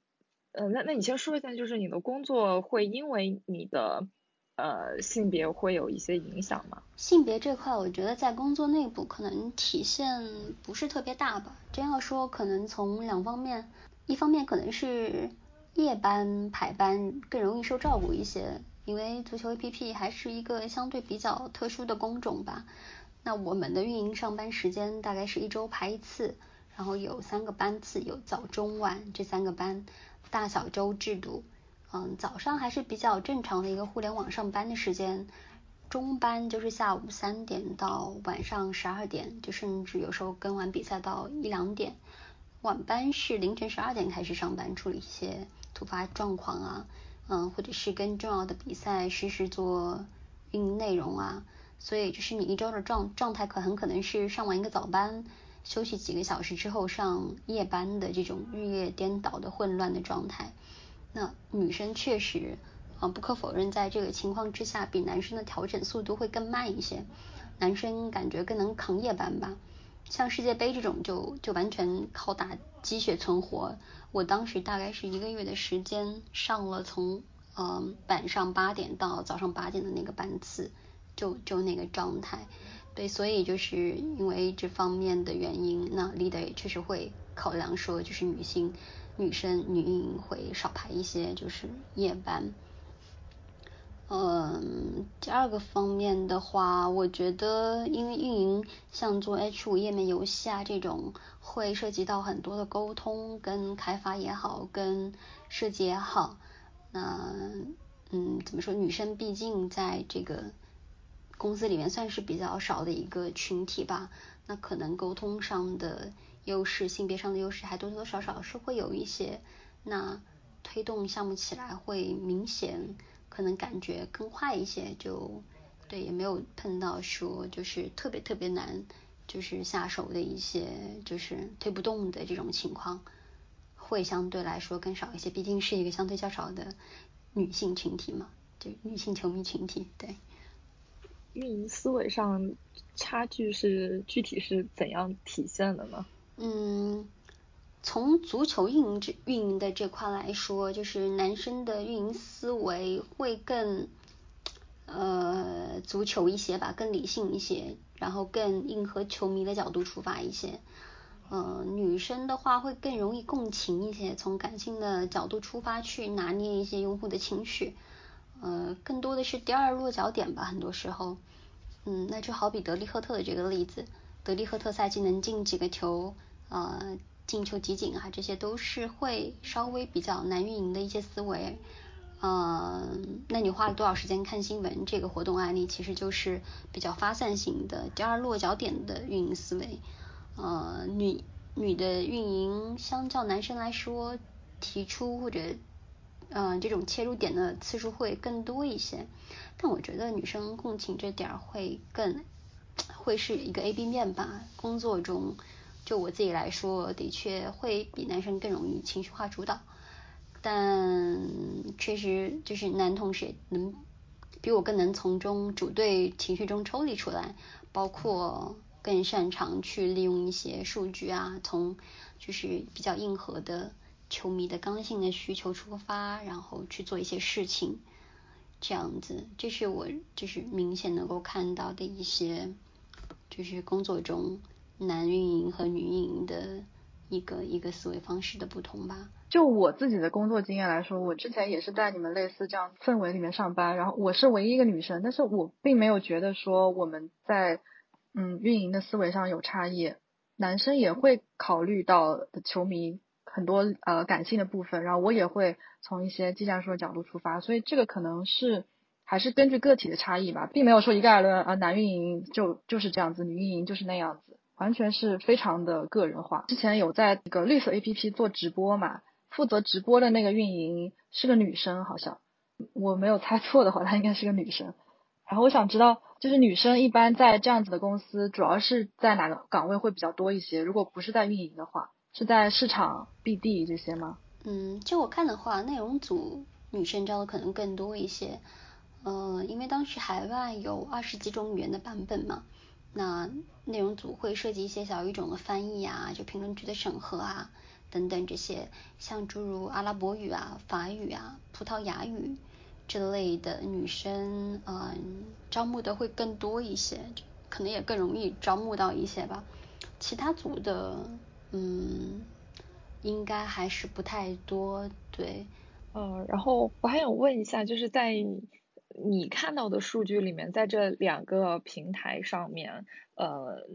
Speaker 2: 呃，那那你先说一下，就是你的工作会因为你的。呃，性别会有一些影响吗？
Speaker 3: 性别这块，我觉得在工作内部可能体现不是特别大吧。真要说，可能从两方面，一方面可能是夜班排班更容易受照顾一些，因为足球 APP 还是一个相对比较特殊的工种吧。那我们的运营上班时间大概是一周排一次，然后有三个班次，有早中晚这三个班，大小周制度。嗯，早上还是比较正常的一个互联网上班的时间，中班就是下午三点到晚上十二点，就甚至有时候跟完比赛到一两点，晚班是凌晨十二点开始上班，处理一些突发状况啊，嗯，或者是跟重要的比赛实时做运营内容啊，所以就是你一周的状状态可很可能是上完一个早班，休息几个小时之后上夜班的这种日夜颠倒的混乱的状态。那女生确实啊，不可否认，在这个情况之下，比男生的调整速度会更慢一些。男生感觉更能扛夜班吧，像世界杯这种就就完全靠打鸡血存活。我当时大概是一个月的时间，上了从嗯晚上八点到早上八点的那个班次，就就那个状态。对，所以就是因为这方面的原因，那 leader 也确实会考量说，就是女性。女生女运营会少排一些，就是夜班。嗯，第二个方面的话，我觉得因为运营像做 H 五页面游戏啊这种，会涉及到很多的沟通，跟开发也好，跟设计也好。那嗯，怎么说？女生毕竟在这个公司里面算是比较少的一个群体吧，那可能沟通上的。优势性别上的优势还多多少少是会有一些，那推动项目起来会明显可能感觉更快一些，就对也没有碰到说就是特别特别难就是下手的一些就是推不动的这种情况，会相对来说更少一些，毕竟是一个相对较少的女性群体嘛，就女性球迷群体，对。
Speaker 2: 运营思维上差距是具体是怎样体现的呢？
Speaker 3: 嗯，从足球运营这运营的这块来说，就是男生的运营思维会更呃足球一些吧，更理性一些，然后更硬核球迷的角度出发一些。呃，女生的话会更容易共情一些，从感性的角度出发去拿捏一些用户的情绪。呃，更多的是第二落脚点吧，很多时候，嗯，那就好比德利赫特的这个例子，德利赫特赛季能进几个球，呃，进球集锦啊，这些都是会稍微比较难运营的一些思维。嗯，那你花了多少时间看新闻？这个活动案例其实就是比较发散型的第二落脚点的运营思维。呃，女女的运营相较男生来说，提出或者嗯这种切入点的次数会更多一些。但我觉得女生共情这点儿会更会是一个 A B 面吧。工作中，就我自己来说，的确会比男生更容易情绪化主导。但确实就是男同学能比我更能从中主队情绪中抽离出来，包括更擅长去利用一些数据啊，从就是比较硬核的球迷的刚性的需求出发，然后去做一些事情，这样子，这是我就是明显能够看到的一些，就是工作中男运营和女运营的一个一个思维方式的不同吧。
Speaker 1: 就我自己的工作经验来说，我之前也是在你们类似这样氛围里面上班，然后我是唯一一个女生，但是我并没有觉得说我们在嗯运营的思维上有差异，男生也会考虑到球迷很多呃感性的部分，然后我也会从一些技战术的角度出发，所以这个可能是还是根据个体的差异吧，并没有说一概而论啊男运营就就是这样子，女运营就是那样子，完全是非常的个人化。之前有在那个绿色 A P P 做直播嘛。负责直播的那个运营是个女生，好像我没有猜错的话，她应该是个女生。然后我想知道，就是女生一般在这样子的公司，主要是在哪个岗位会比较多一些？如果不是在运营的话，是在市场、BD 这些吗？
Speaker 3: 嗯，就我看的话，内容组女生招的可能更多一些。呃，因为当时海外有二十几种语言的版本嘛，那内容组会涉及一些小语种的翻译啊，就评论区的审核啊。等等这些，像诸如阿拉伯语啊、法语啊、葡萄牙语之类的女生，嗯，招募的会更多一些，可能也更容易招募到一些吧。其他组的，嗯，应该还是不太多，对。
Speaker 2: 呃，然后我还想问一下，就是在你看到的数据里面，在这两个平台上面，呃。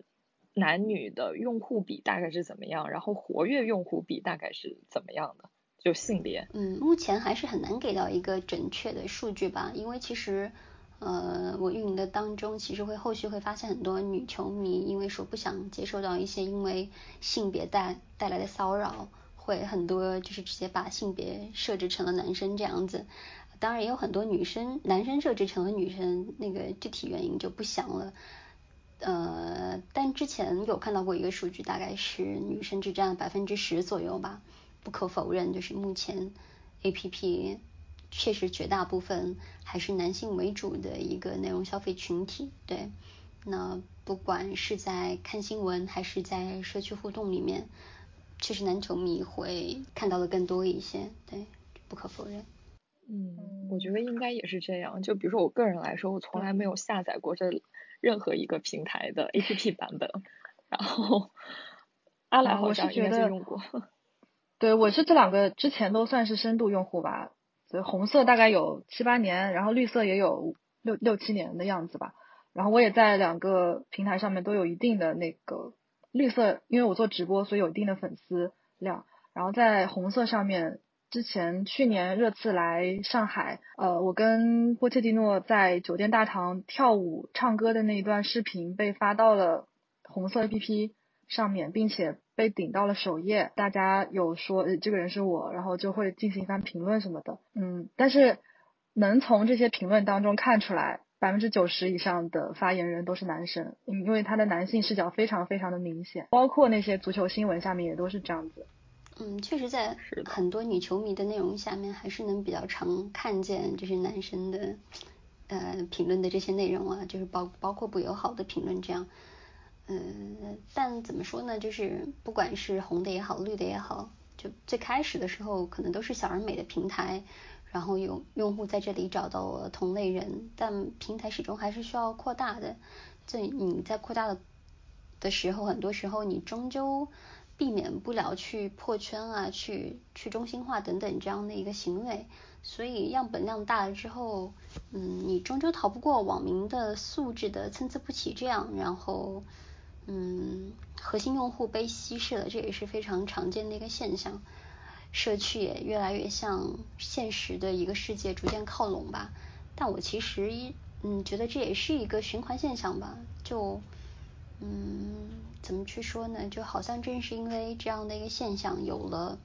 Speaker 2: 男女的用户比大概是怎么样？然后活跃用户比大概是怎么样的？就性别？
Speaker 3: 嗯，目前还是很难给到一个准确的数据吧，因为其实，呃，我运营的当中，其实会后续会发现很多女球迷，因为说不想接受到一些因为性别带带来的骚扰，会很多就是直接把性别设置成了男生这样子。当然也有很多女生男生设置成了女生，那个具体原因就不详了。呃，但之前有看到过一个数据，大概是女生只占百分之十左右吧。不可否认，就是目前 A P P 确实绝大部分还是男性为主的一个内容消费群体。对，那不管是在看新闻还是在社区互动里面，确实男球迷会看到的更多一些。对，不可否认。
Speaker 2: 嗯，我觉得应该也是这样。就比如说我个人来说，我从来没有下载过这。任何一个平台的 APP 版本，然后阿来好像应该是用过。*laughs*
Speaker 1: 对，我是这两个之前都算是深度用户吧。所以红色大概有七八年，然后绿色也有六六七年的样子吧。然后我也在两个平台上面都有一定的那个绿色，因为我做直播，所以有一定的粉丝量。然后在红色上面。之前去年热刺来上海，呃，我跟波切蒂诺在酒店大堂跳舞唱歌的那一段视频被发到了红色 APP 上面，并且被顶到了首页。大家有说这个人是我，然后就会进行一番评论什么的。嗯，但是能从这些评论当中看出来，百分之九十以上的发言人都是男生，因为他的男性视角非常非常的明显，包括那些足球新闻下面也都是这样子。
Speaker 3: 嗯，确实，在很多女球迷的内容下面，还是能比较常看见就是男生的呃评论的这些内容啊，就是包包括不友好的评论这样。嗯，但怎么说呢？就是不管是红的也好，绿的也好，就最开始的时候可能都是小而美的平台，然后有用户在这里找到了同类人，但平台始终还是需要扩大的。这你在扩大的的时候，很多时候你终究。避免不了去破圈啊，去去中心化等等这样的一个行为。所以样本量大了之后，嗯，你终究逃不过网民的素质的参差不齐，这样，然后，嗯，核心用户被稀释了，这也是非常常见的一个现象。社区也越来越向现实的一个世界逐渐靠拢吧。但我其实，嗯，觉得这也是一个循环现象吧。就，嗯，怎么去说呢？就好像正是因为这样的一个现象，有了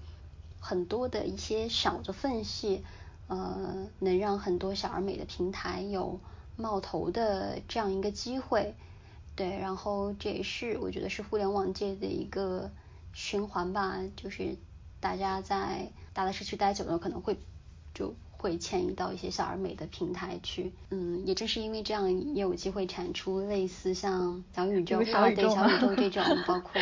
Speaker 3: 很多的一些小的缝隙。呃，能让很多小而美的平台有冒头的这样一个机会，对，然后这也是我觉得是互联网界的一个循环吧，就是大家在大的社区待久了，可能会就会迁移到一些小而美的平台去，嗯，也正是因为这样，也有机会产出类似像小宇宙啊，对小宇宙这种，*laughs* 包括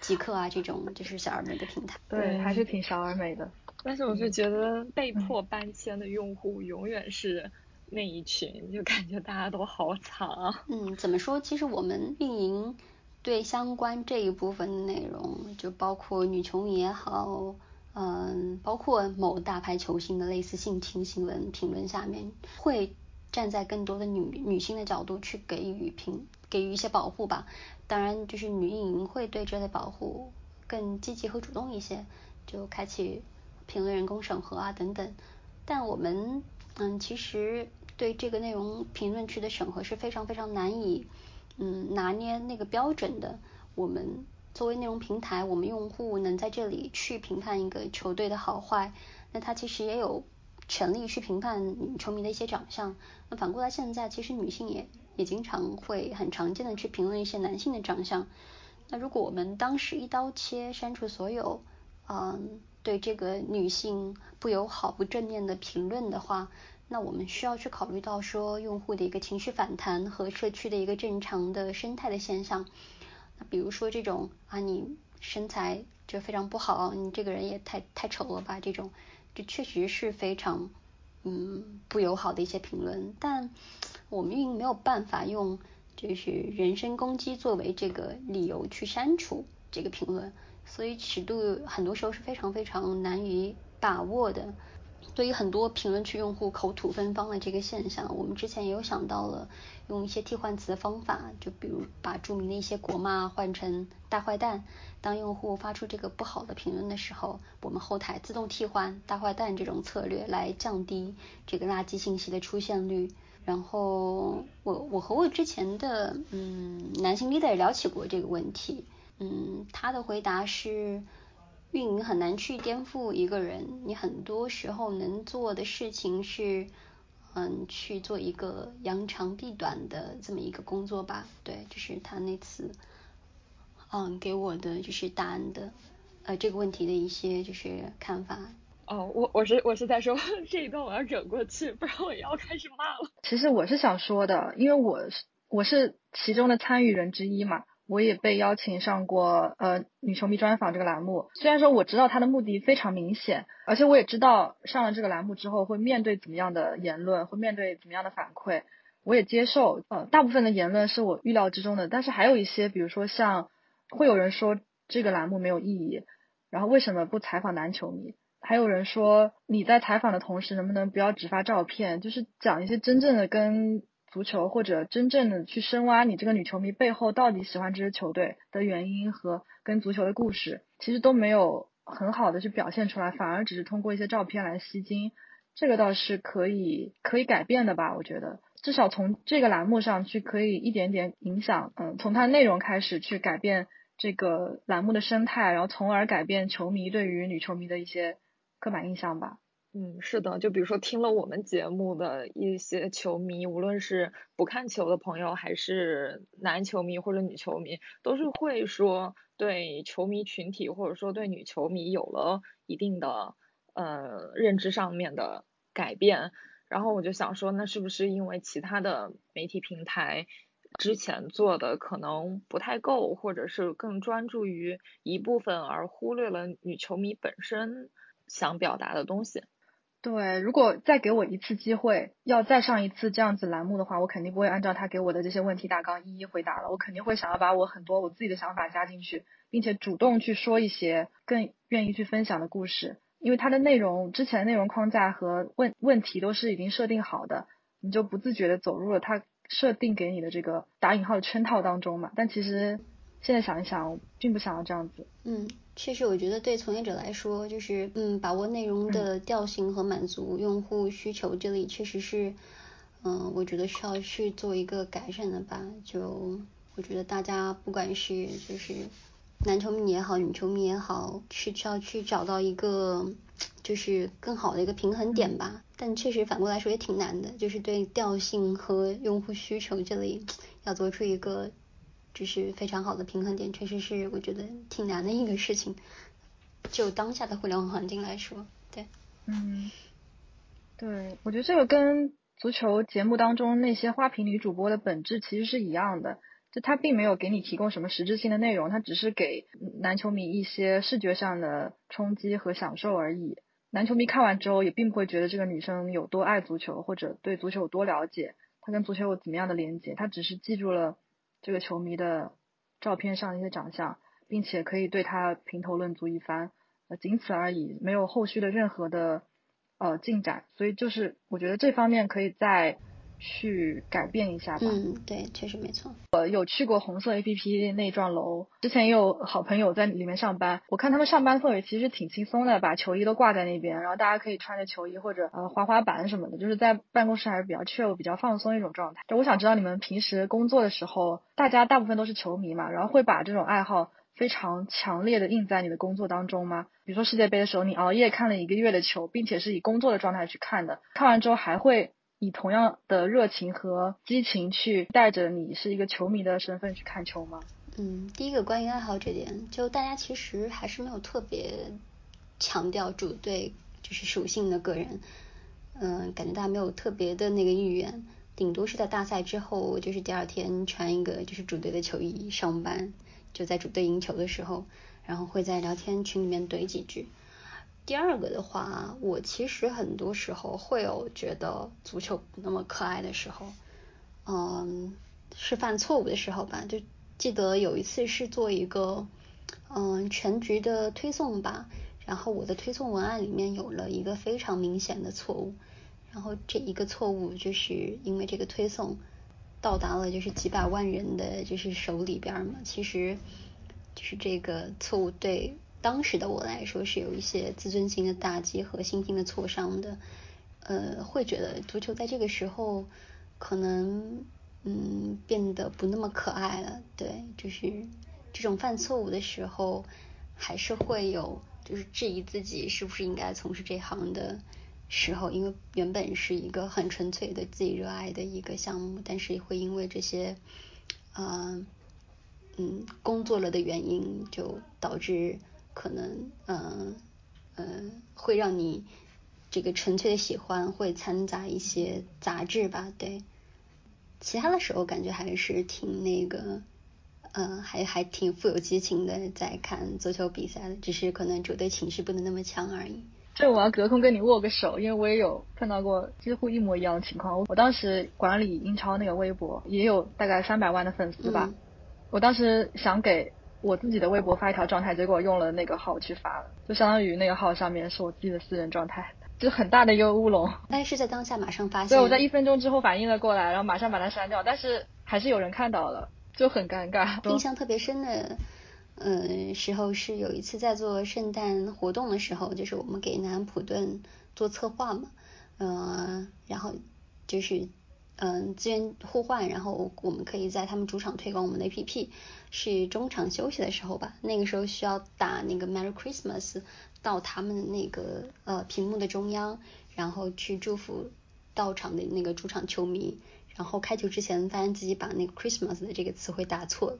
Speaker 3: 极客啊这种，就是小而美的平台，
Speaker 1: 对，还是挺小而美的。
Speaker 2: 但是我是觉得被迫搬迁的用户永远是那一群，就感觉大家都好惨啊。
Speaker 3: 嗯，怎么说？其实我们运营对相关这一部分的内容，就包括女球迷也好，嗯，包括某大牌球星的类似性侵新闻评论下面，会站在更多的女女性的角度去给予评给予一些保护吧。当然，就是女运营会对这类保护更积极和主动一些，就开启。评论人工审核啊等等，但我们嗯其实对这个内容评论区的审核是非常非常难以嗯拿捏那个标准的。我们作为内容平台，我们用户能在这里去评判一个球队的好坏，那他其实也有权利去评判球迷的一些长相。那反过来，现在其实女性也也经常会很常见的去评论一些男性的长相。那如果我们当时一刀切删除所有嗯。对这个女性不友好、不正面的评论的话，那我们需要去考虑到说用户的一个情绪反弹和社区的一个正常的生态的现象。那比如说这种啊，你身材就非常不好，你这个人也太太丑了吧？这种，这确实是非常嗯不友好的一些评论。但我们运营没有办法用就是人身攻击作为这个理由去删除这个评论。所以尺度很多时候是非常非常难以把握的。对于很多评论区用户口吐芬芳的这个现象，我们之前也有想到了用一些替换词的方法，就比如把著名的一些国骂换成大坏蛋。当用户发出这个不好的评论的时候，我们后台自动替换大坏蛋这种策略来降低这个垃圾信息的出现率。然后我我和我之前的嗯男性 leader 聊起过这个问题。嗯，他的回答是，运营很难去颠覆一个人，你很多时候能做的事情是，嗯，去做一个扬长避短的这么一个工作吧。对，就是他那次，嗯，给我的就是答案的，呃，这个问题的一些就是看法。
Speaker 2: 哦，我我是我是在说 *laughs* 这一段我要忍过去，不然我要开始骂了。
Speaker 1: 其实我是想说的，因为我是我是其中的参与人之一嘛。我也被邀请上过呃女球迷专访这个栏目，虽然说我知道他的目的非常明显，而且我也知道上了这个栏目之后会面对怎么样的言论，会面对怎么样的反馈，我也接受。呃，大部分的言论是我预料之中的，但是还有一些，比如说像会有人说这个栏目没有意义，然后为什么不采访男球迷？还有人说你在采访的同时能不能不要只发照片，就是讲一些真正的跟。足球或者真正的去深挖你这个女球迷背后到底喜欢这支球队的原因和跟足球的故事，其实都没有很好的去表现出来，反而只是通过一些照片来吸睛，这个倒是可以可以改变的吧？我觉得至少从这个栏目上去可以一点点影响，嗯，从它内容开始去改变这个栏目的生态，然后从而改变球迷对于女球迷的一些刻板印象吧。
Speaker 2: 嗯，是的，就比如说听了我们节目的一些球迷，无论是不看球的朋友，还是男球迷或者女球迷，都是会说对球迷群体或者说对女球迷有了一定的呃认知上面的改变。然后我就想说，那是不是因为其他的媒体平台之前做的可能不太够，或者是更专注于一部分，而忽略了女球迷本身想表达的东西？
Speaker 1: 对，如果再给我一次机会，要再上一次这样子栏目的话，我肯定不会按照他给我的这些问题大纲一一回答了。我肯定会想要把我很多我自己的想法加进去，并且主动去说一些更愿意去分享的故事。因为它的内容之前内容框架和问问题都是已经设定好的，你就不自觉的走入了它设定给你的这个打引号的圈套当中嘛。但其实现在想一想，并不想要这样子。
Speaker 3: 嗯，确实，我觉得对从业者来说，就是嗯，把握内容的调性和满足用户需求，这里确实是，嗯，我觉得需要去做一个改善的吧。就我觉得大家不管是就是男球迷也好，女球迷也好，是需要去找到一个就是更好的一个平衡点吧。但确实反过来说也挺难的，就是对调性和用户需求这里要做出一个。就是非常好的平衡点，确实是我觉得挺难的一个事情。就当下的互联网环境来说，对，
Speaker 1: 嗯，对，我觉得这个跟足球节目当中那些花瓶女主播的本质其实是一样的，就他并没有给你提供什么实质性的内容，他只是给男球迷一些视觉上的冲击和享受而已。男球迷看完之后也并不会觉得这个女生有多爱足球，或者对足球有多了解，她跟足球有怎么样的连接，他只是记住了。这个球迷的照片上的一些长相，并且可以对他评头论足一番，呃，仅此而已，没有后续的任何的呃进展，所以就是我觉得这方面可以在。去改变一下吧。
Speaker 3: 嗯，对，确实没错。
Speaker 1: 我有去过红色 A P P 那幢楼，之前也有好朋友在里面上班。我看他们上班氛围其实挺轻松的，把球衣都挂在那边，然后大家可以穿着球衣或者呃滑滑板什么的，就是在办公室还是比较 chill、比较放松一种状态。就我想知道你们平时工作的时候，大家大部分都是球迷嘛，然后会把这种爱好非常强烈的印在你的工作当中吗？比如说世界杯的时候，你熬夜看了一个月的球，并且是以工作的状态去看的，看完之后还会。以同样的热情和激情去带着你是一个球迷的身份去看球吗？
Speaker 3: 嗯，第一个关于爱好这点，就大家其实还是没有特别强调主队就是属性的个人，嗯，感觉大家没有特别的那个意愿，顶多是在大赛之后，就是第二天穿一个就是主队的球衣上班，就在主队赢球的时候，然后会在聊天群里面怼几句。第二个的话，我其实很多时候会有觉得足球不那么可爱的时候，嗯，是犯错误的时候吧。就记得有一次是做一个嗯全局的推送吧，然后我的推送文案里面有了一个非常明显的错误，然后这一个错误就是因为这个推送到达了就是几百万人的就是手里边嘛，其实就是这个错误对。当时的我来说是有一些自尊心的打击和心情的挫伤的，呃，会觉得足球在这个时候可能嗯变得不那么可爱了，对，就是这种犯错误的时候还是会有就是质疑自己是不是应该从事这行的时候，因为原本是一个很纯粹的自己热爱的一个项目，但是会因为这些嗯嗯工作了的原因就导致。可能嗯呃会让你这个纯粹的喜欢会掺杂一些杂质吧，对。其他的时候感觉还是挺那个，呃，还还挺富有激情的，在看足球比赛的，只是可能主队情绪不能那么强而已。
Speaker 1: 这我要隔空跟你握个手，因为我也有碰到过几乎一模一样的情况。我当时管理英超那个微博，也有大概三百万的粉丝吧，我当时想给。我自己的微博发一条状态，结果用了那个号去发了，就相当于那个号上面是我自己的私人状态，就很大的一个乌龙。
Speaker 3: 但是在当下马上发现，
Speaker 1: 对，我在一分钟之后反应了过来，然后马上把它删掉，但是还是有人看到了，就很尴尬。
Speaker 3: 印象特别深的，嗯，时候是有一次在做圣诞活动的时候，就是我们给南安普顿做策划嘛，嗯，然后就是。嗯，资源互换，然后我们可以在他们主场推广我们的 APP。是中场休息的时候吧，那个时候需要打那个 Merry Christmas 到他们的那个呃屏幕的中央，然后去祝福到场的那个主场球迷。然后开球之前发现自己把那个 Christmas 的这个词汇打错了，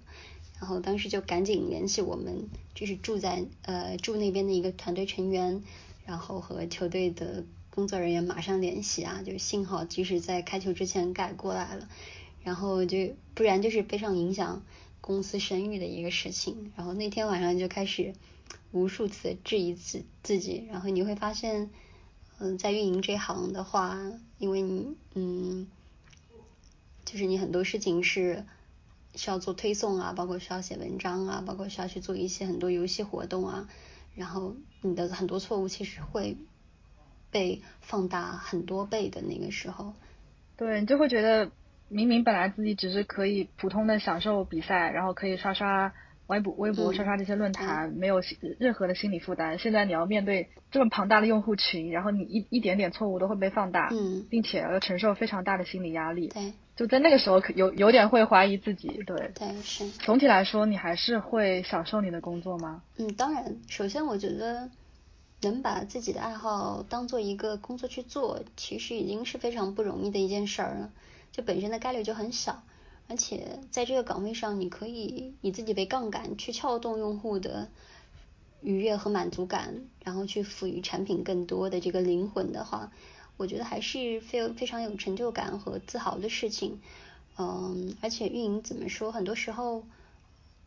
Speaker 3: 然后当时就赶紧联系我们就是住在呃住那边的一个团队成员，然后和球队的。工作人员马上联系啊，就幸好及时在开球之前改过来了，然后就不然就是非常影响公司声誉的一个事情。然后那天晚上就开始无数次质疑自自己，然后你会发现，嗯，在运营这行的话，因为你嗯，就是你很多事情是需要做推送啊，包括需要写文章啊，包括需要去做一些很多游戏活动啊。然后你的很多错误其实会被放大很多倍的那个时候。
Speaker 1: 对你就会觉得，明明本来自己只是可以普通的享受比赛，然后可以刷刷微博、微博刷刷这些论坛，没有任何的心理负担。现在你要面对这么庞大的用户群，然后你一一点点错误都会被放大，
Speaker 3: 嗯，
Speaker 1: 并且要承受非常大的心理压力。
Speaker 3: 对，
Speaker 1: 就在那个时候，有有点会怀疑自己。对，
Speaker 3: 对是。
Speaker 1: 总体来说，你还是会享受你的工作吗？
Speaker 3: 嗯，当然。首先，我觉得。能把自己的爱好当做一个工作去做，其实已经是非常不容易的一件事儿了。就本身的概率就很小，而且在这个岗位上，你可以以自己为杠杆去撬动用户的愉悦和满足感，然后去赋予产品更多的这个灵魂的话，我觉得还是非非常有成就感和自豪的事情。嗯，而且运营怎么说，很多时候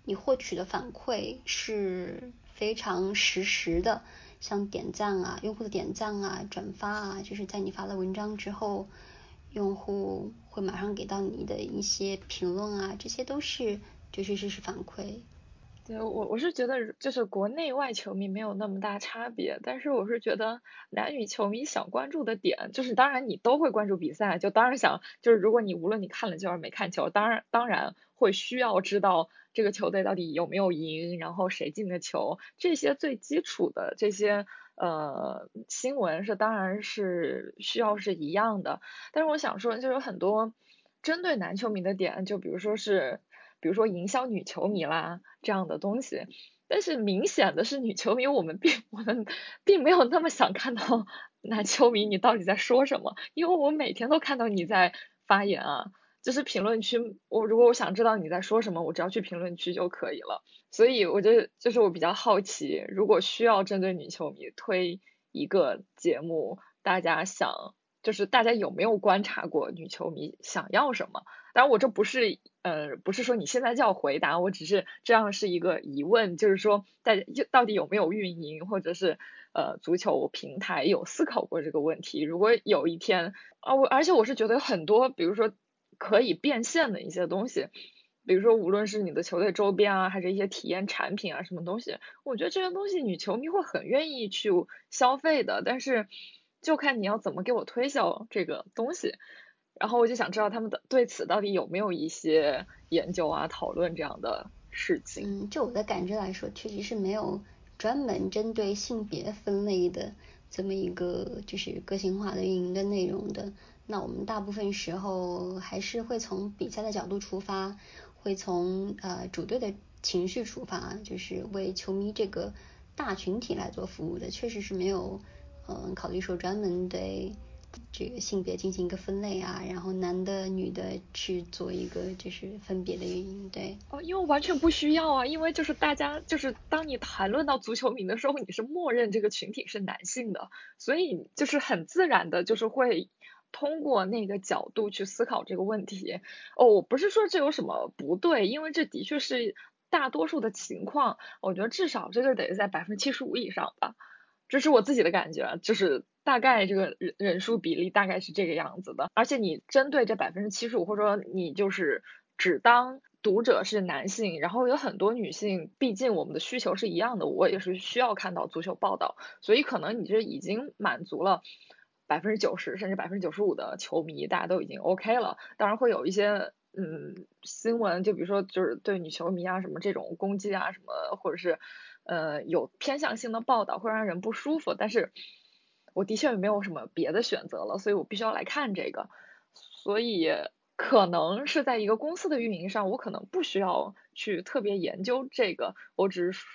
Speaker 3: 你获取的反馈是非常实时的。像点赞啊，用户的点赞啊、转发啊，就是在你发了文章之后，用户会马上给到你的一些评论啊，这些都是就是实时反馈。
Speaker 2: 对我我是觉得就是国内外球迷没有那么大差别，但是我是觉得男女球迷想关注的点，就是当然你都会关注比赛，就当然想就是如果你无论你看了球还是没看球，当然当然会需要知道这个球队到底有没有赢，然后谁进的球，这些最基础的这些呃新闻是当然是需要是一样的，但是我想说就有很多针对男球迷的点，就比如说是。比如说营销女球迷啦这样的东西，但是明显的是女球迷我们并我们并没有那么想看到 *laughs* 男球迷你到底在说什么，因为我每天都看到你在发言啊，就是评论区我如果我想知道你在说什么，我只要去评论区就可以了。所以我觉得就是我比较好奇，如果需要针对女球迷推一个节目，大家想就是大家有没有观察过女球迷想要什么？当然我这不是。呃，不是说你现在就要回答，我只是这样是一个疑问，就是说大家就到底有没有运营或者是呃足球平台有思考过这个问题？如果有一天啊，我而且我是觉得很多，比如说可以变现的一些东西，比如说无论是你的球队周边啊，还是一些体验产品啊，什么东西，我觉得这些东西女球迷会很愿意去消费的，但是就看你要怎么给我推销这个东西。然后我就想知道他们的对此到底有没有一些研究啊、讨论这样的事情。
Speaker 3: 嗯，就我的感知来说，确实是没有专门针对性别分类的这么一个就是个性化的运营的内容的。那我们大部分时候还是会从比赛的角度出发，会从呃主队的情绪出发，就是为球迷这个大群体来做服务的。确实是没有嗯考虑说专门对。这个性别进行一个分类啊，然后男的、女的去做一个就是分别的原因，对。
Speaker 2: 哦，因为完全不需要啊，因为就是大家就是当你谈论到足球迷的时候，你是默认这个群体是男性的，所以就是很自然的，就是会通过那个角度去思考这个问题。哦，我不是说这有什么不对，因为这的确是大多数的情况，我觉得至少这个得在百分之七十五以上吧，这是我自己的感觉，就是。大概这个人人数比例大概是这个样子的，而且你针对这百分之七十五，或者说你就是只当读者是男性，然后有很多女性，毕竟我们的需求是一样的，我也是需要看到足球报道，所以可能你这已经满足了百分之九十甚至百分之九十五的球迷，大家都已经 OK 了。当然会有一些嗯新闻，就比如说就是对女球迷啊什么这种攻击啊什么，或者是呃有偏向性的报道会让人不舒服，但是。我的确没有什么别的选择了，所以我必须要来看这个，所以可能是在一个公司的运营上，我可能不需要去特别研究这个，我只是，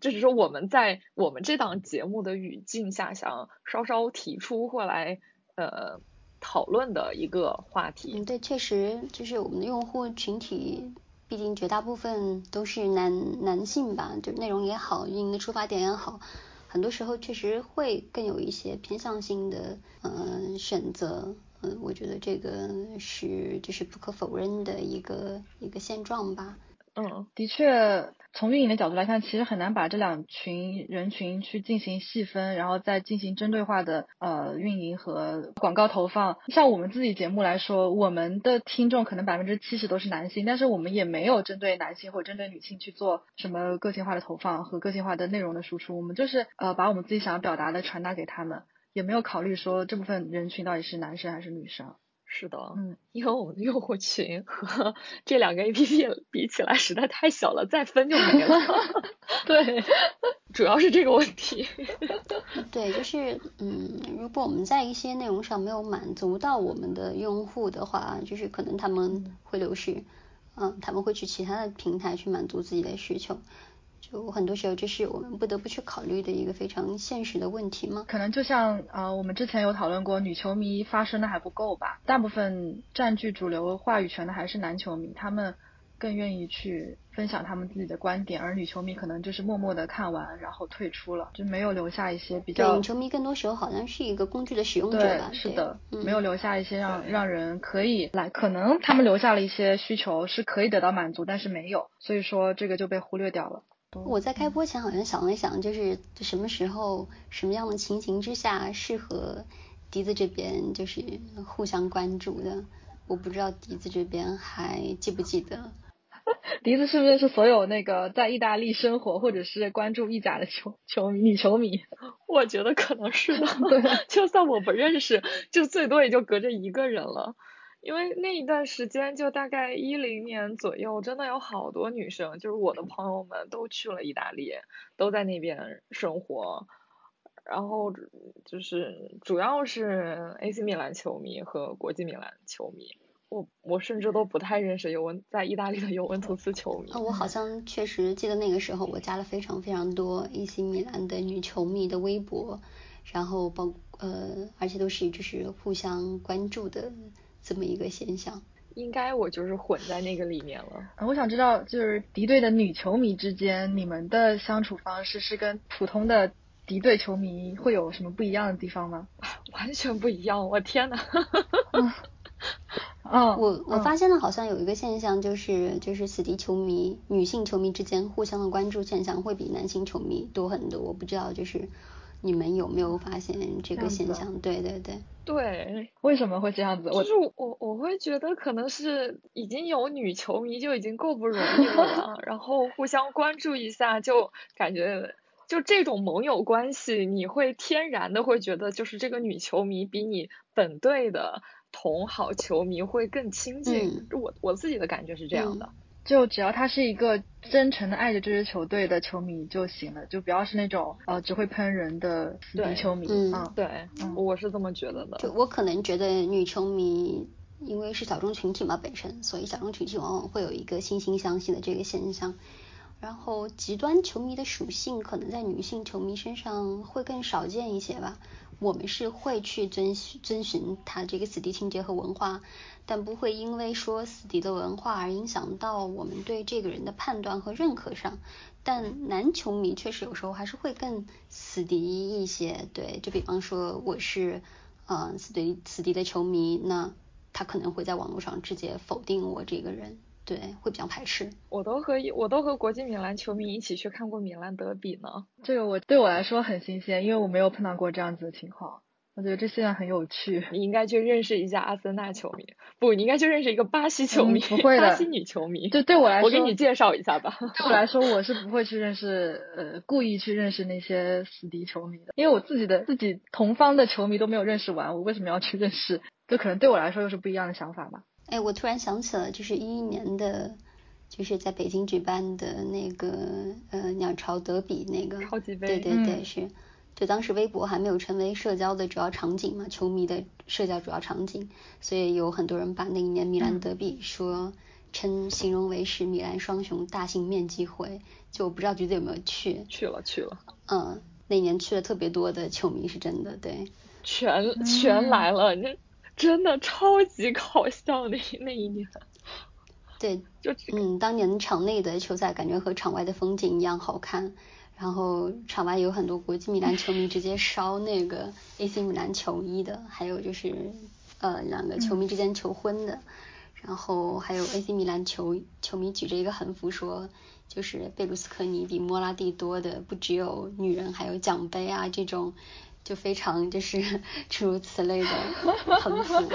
Speaker 2: 就是说我们在我们这档节目的语境下想稍稍提出或来呃讨论的一个话题。
Speaker 3: 嗯，对，确实就是我们的用户群体，毕竟绝大部分都是男男性吧，就内容也好，运营的出发点也好。很多时候确实会更有一些偏向性的呃选择，嗯，我觉得这个是就是不可否认的一个一个现状吧。
Speaker 2: 嗯，
Speaker 1: 的确，从运营的角度来看，其实很难把这两群人群去进行细分，然后再进行针对化的呃运营和广告投放。像我们自己节目来说，我们的听众可能百分之七十都是男性，但是我们也没有针对男性或者针对女性去做什么个性化的投放和个性化的内容的输出。我们就是呃把我们自己想要表达的传达给他们，也没有考虑说这部分人群到底是男生还是女生。
Speaker 2: 是的，
Speaker 1: 嗯，
Speaker 2: 因为我们的用户群和 *laughs* 这两个 A P P 比起来实在太小了，再分就没了。*laughs*
Speaker 1: 对，
Speaker 2: 主要是这个问题。*laughs*
Speaker 3: 对，就是嗯，如果我们在一些内容上没有满足到我们的用户的话，就是可能他们会流失，嗯，他们会去其他的平台去满足自己的需求。就很多时候，这是我们不得不去考虑的一个非常现实的问题吗？
Speaker 1: 可能就像呃，我们之前有讨论过，女球迷发声的还不够吧？大部分占据主流话语权的还是男球迷，他们更愿意去分享他们自己的观点，而女球迷可能就是默默的看完，然后退出了，就没有留下一些比较。
Speaker 3: 女球迷更多时候好像是一个工具的使用者吧？
Speaker 1: 是的，
Speaker 3: 嗯、
Speaker 1: 没有留下一些让让人可以来，可能他们留下了一些需求是可以得到满足，但是没有，所以说这个就被忽略掉了。
Speaker 3: 我在开播前好像想了想，就是什么时候、什么样的情形之下适合笛子这边就是互相关注的。我不知道笛子这边还记不记得。*laughs*
Speaker 1: 笛子是不是是所有那个在意大利生活或者是关注意甲的球球迷女球迷？*laughs*
Speaker 2: 我觉得可能是的。
Speaker 1: 对，*laughs*
Speaker 2: 就算我不认识，就最多也就隔着一个人了。因为那一段时间就大概一零年左右，真的有好多女生，就是我的朋友们都去了意大利，都在那边生活，然后就是主要是 AC 米兰球迷和国际米兰球迷，我我甚至都不太认识尤文在意大利的尤文图斯球迷。
Speaker 3: 啊，我好 *laughs* 像确实记得那个时候，我加了非常非常多 AC 米兰的女球迷的微博，然后包呃，而且都是就是互相关注的。这么一个现象，
Speaker 2: 应该我就是混在那个里面了。
Speaker 1: 我想知道，就是敌对的女球迷之间，你们的相处方式是跟普通的敌对球迷会有什么不一样的地方吗？*laughs*
Speaker 2: 完全不一样，我天呐。*laughs*
Speaker 1: 嗯，
Speaker 3: 我我发现了，好像有一个现象，就是就是死敌球迷女性球迷之间互相的关注现象会比男性球迷多很多。我不知道，就是你们有没有发现这个现象？对对对。
Speaker 2: 对，
Speaker 1: 为什么会这样子？
Speaker 2: 就是我我会觉得可能是已经有女球迷就已经够不容易了，*laughs* 然后互相关注一下，就感觉就这种盟友关系，你会天然的会觉得就是这个女球迷比你本队的同好球迷会更亲近。我我自己的感觉是这样的。
Speaker 1: 就只要他是一个真诚的爱着这支球队的球迷就行了，就不要是那种呃只会喷人的死敌球迷。
Speaker 3: 嗯，
Speaker 2: 对，嗯我是这么觉得的。
Speaker 3: 就我可能觉得女球迷因为是小众群体嘛本身，所以小众群体往往会有一个惺惺相惜的这个现象。然后极端球迷的属性可能在女性球迷身上会更少见一些吧。我们是会去遵循遵循他这个死敌情节和文化，但不会因为说死敌的文化而影响到我们对这个人的判断和认可上。但男球迷确实有时候还是会更死敌一些，对，就比方说我是呃死敌死敌的球迷，那他可能会在网络上直接否定我这个人。对，会比较排斥。
Speaker 2: 我都和我都和国际米兰球迷一起去看过米兰德比呢。
Speaker 1: 这个我对我来说很新鲜，因为我没有碰到过这样子的情况。我觉得这现在很有趣。
Speaker 2: 你应该去认识一下阿森纳球迷，不，你应该去认识一个巴西球迷，
Speaker 1: 不会的，*laughs*
Speaker 2: 巴西女球迷。
Speaker 1: 对对我来说，
Speaker 2: 我给你介绍一下吧。
Speaker 1: 对我来说，我是不会去认识呃，故意去认识那些死敌球迷的，因为我自己的自己同方的球迷都没有认识完，我为什么要去认识？就可能对我来说又是不一样的想法吧。
Speaker 3: 哎，我突然想起了，就是一一年的，就是在北京举办的那个呃鸟巢德比那个
Speaker 2: 超级杯，
Speaker 3: 对对对，是，就当时微博还没有成为社交的主要场景嘛，球迷的社交主要场景，所以有很多人把那一年米兰德比说称形容为是米兰双雄大型面基会，就我不知道橘子有没有去，
Speaker 2: 去了去了，
Speaker 3: 嗯，那年去了特别多的球迷是真的，对，
Speaker 2: 全全来了，那。真的超级搞笑那那一年，
Speaker 3: 对，
Speaker 2: 就
Speaker 3: 嗯，当年场内的球赛感觉和场外的风景一样好看，然后场外有很多国际米兰球迷直接烧那个 AC 米兰球衣的，还有就是呃两个球迷之间求婚的，然后还有 AC 米兰球球迷举着一个横幅说，就是贝卢斯科尼比莫拉蒂多的不只有女人，还有奖杯啊这种。就非常就是 *laughs* 诸如此类的 *laughs* 横幅，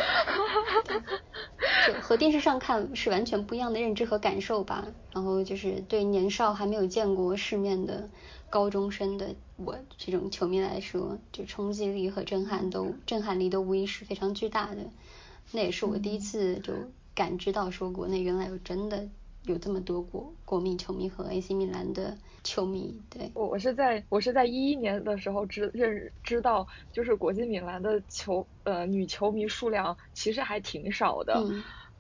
Speaker 3: 就和电视上看是完全不一样的认知和感受吧。然后就是对年少还没有见过世面的高中生的我这种球迷来说，就冲击力和震撼都震撼力都无疑是非常巨大的。那也是我第一次就感知到说国内原来有真的。有这么多国国民球迷和 AC 米兰的球迷，对
Speaker 2: 我我是在我是在一一年的时候知认知道，就是国际米兰的球呃女球迷数量其实还挺少的，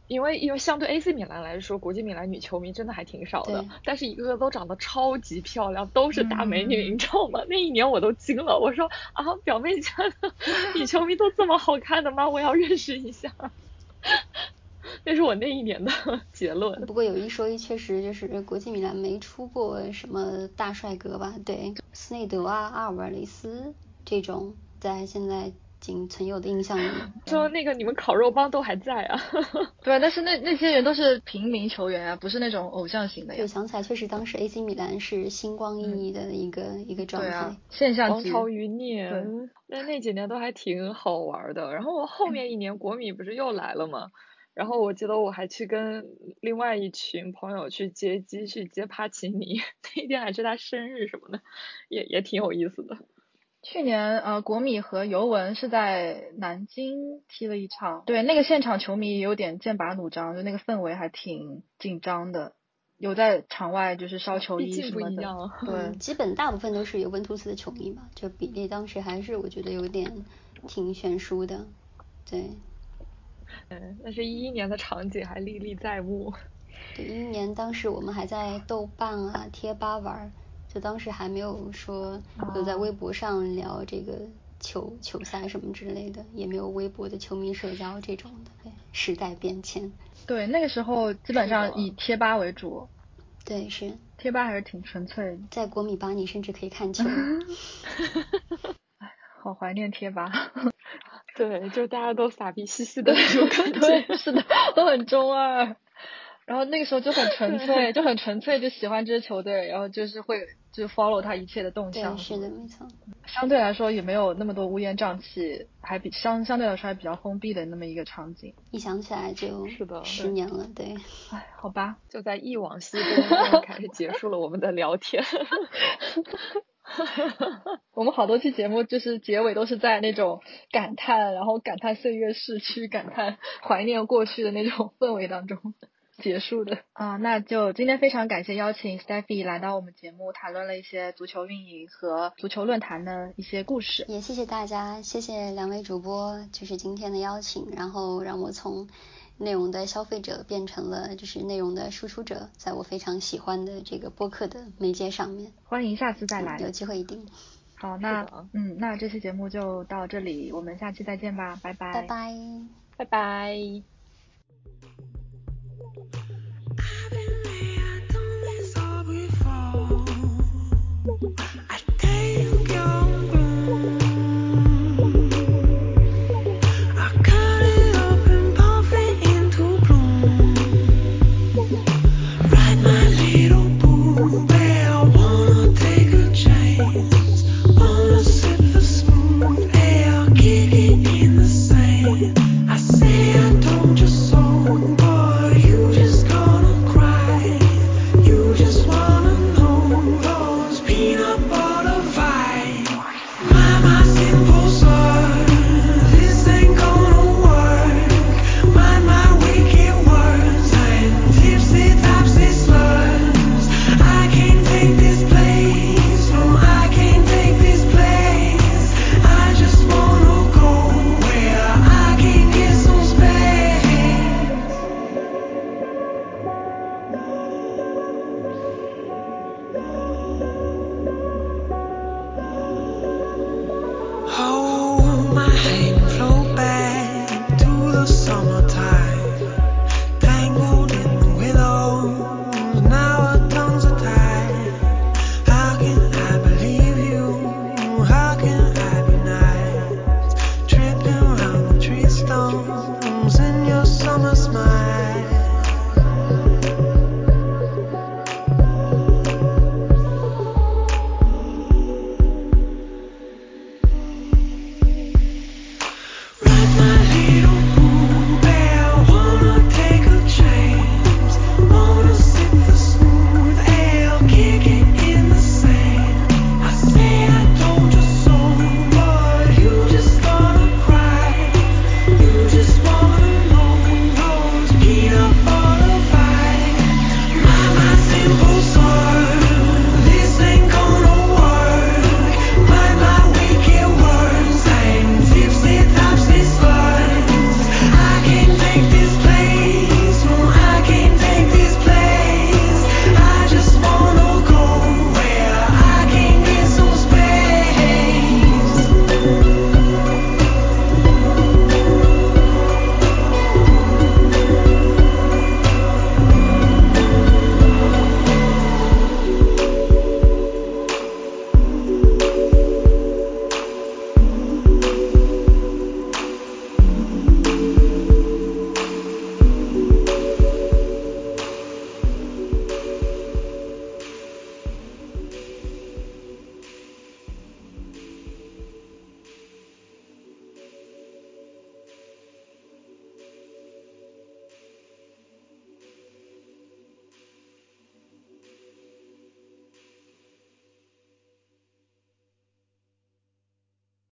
Speaker 2: 因为因为相对 AC 米兰来说，国际米兰女球迷真的还挺少的，但是一个个都长得超级漂亮，都是大美女，你知道吗？那一年我都惊了，我说啊，表妹家的女球迷都这么好看的吗？我要认识一下。那是我那一年的 *laughs* 结论。
Speaker 3: 不过有一说一，确实就是国际米兰没出过什么大帅哥吧？对，斯内德啊、阿尔瓦雷斯这种，在现在仅存有的印象里。*laughs*
Speaker 2: 说那个你们烤肉帮都还在啊？*laughs*
Speaker 1: 对，但是那那些人都是平民球员啊，不是那种偶像型的呀。
Speaker 3: 对，想起来确实当时 AC 米兰是星光熠熠的一个一个状态，
Speaker 1: 现象
Speaker 2: 王朝余孽。那那几年都还挺好玩的。然后我后面一年国米不是又来了吗？然后我记得我还去跟另外一群朋友去接机，去接帕奇尼，*laughs* 那天还是他生日什么的，也也挺有意思的。
Speaker 1: 去年呃，国米和尤文是在南京踢了一场，对，那个现场球迷也有点剑拔弩张，就那个氛围还挺紧张的，有在场外就是烧球衣什么的。对，
Speaker 3: 基本大部分都是尤文图斯的球迷嘛，就比例当时还是我觉得有点挺悬殊的，对。
Speaker 2: 嗯，那是一一年的场景还历历在目。
Speaker 3: 对，一一年当时我们还在豆瓣啊、贴吧玩，就当时还没有说有在微博上聊这个球球赛什么之类的，也没有微博的球迷社交这种的。对，时代变迁。
Speaker 1: 对，那个时候基本上以贴吧为主。
Speaker 3: 对，是。
Speaker 1: 贴吧还是挺纯粹。
Speaker 3: 在国米吧，你甚至可以看球。*laughs*
Speaker 1: 哎，好怀念贴吧。
Speaker 2: 对，就大家都傻逼兮兮的那种感 *laughs*
Speaker 1: 觉，是的，都很中二。然后那个时候就很纯 *laughs* 粹，就很纯粹，就喜欢这支球队，然后就是会就 follow 他一切的动向。
Speaker 3: 是的，没错。
Speaker 1: 相对来说也没有那么多乌烟瘴气，还比相相对来说还比较封闭的那么一个场景。
Speaker 3: 一想起来就
Speaker 2: 是的，
Speaker 3: 十年了，对。
Speaker 1: 唉，好吧，
Speaker 2: 就在忆往昔中开始结束了我们的聊天。*laughs* *laughs*
Speaker 1: 我们好多期节目就是结尾都是在那种感叹，然后感叹岁月逝去，感叹怀念过去的那种氛围当中结束的啊。那就今天非常感谢邀请 Stephy 来到我们节目，谈论了一些足球运营和足球论坛的一些故事。
Speaker 3: 也谢谢大家，谢谢两位主播，就是今天的邀请，然后让我从。内容的消费者变成了就是内容的输出者，在我非常喜欢的这个播客的媒介上面。
Speaker 1: 欢迎下次再来，
Speaker 3: 有机会一定。
Speaker 1: 好，那嗯，那这期节目就到这里，我们下期再见吧，拜拜，
Speaker 3: 拜拜，
Speaker 2: 拜拜。thank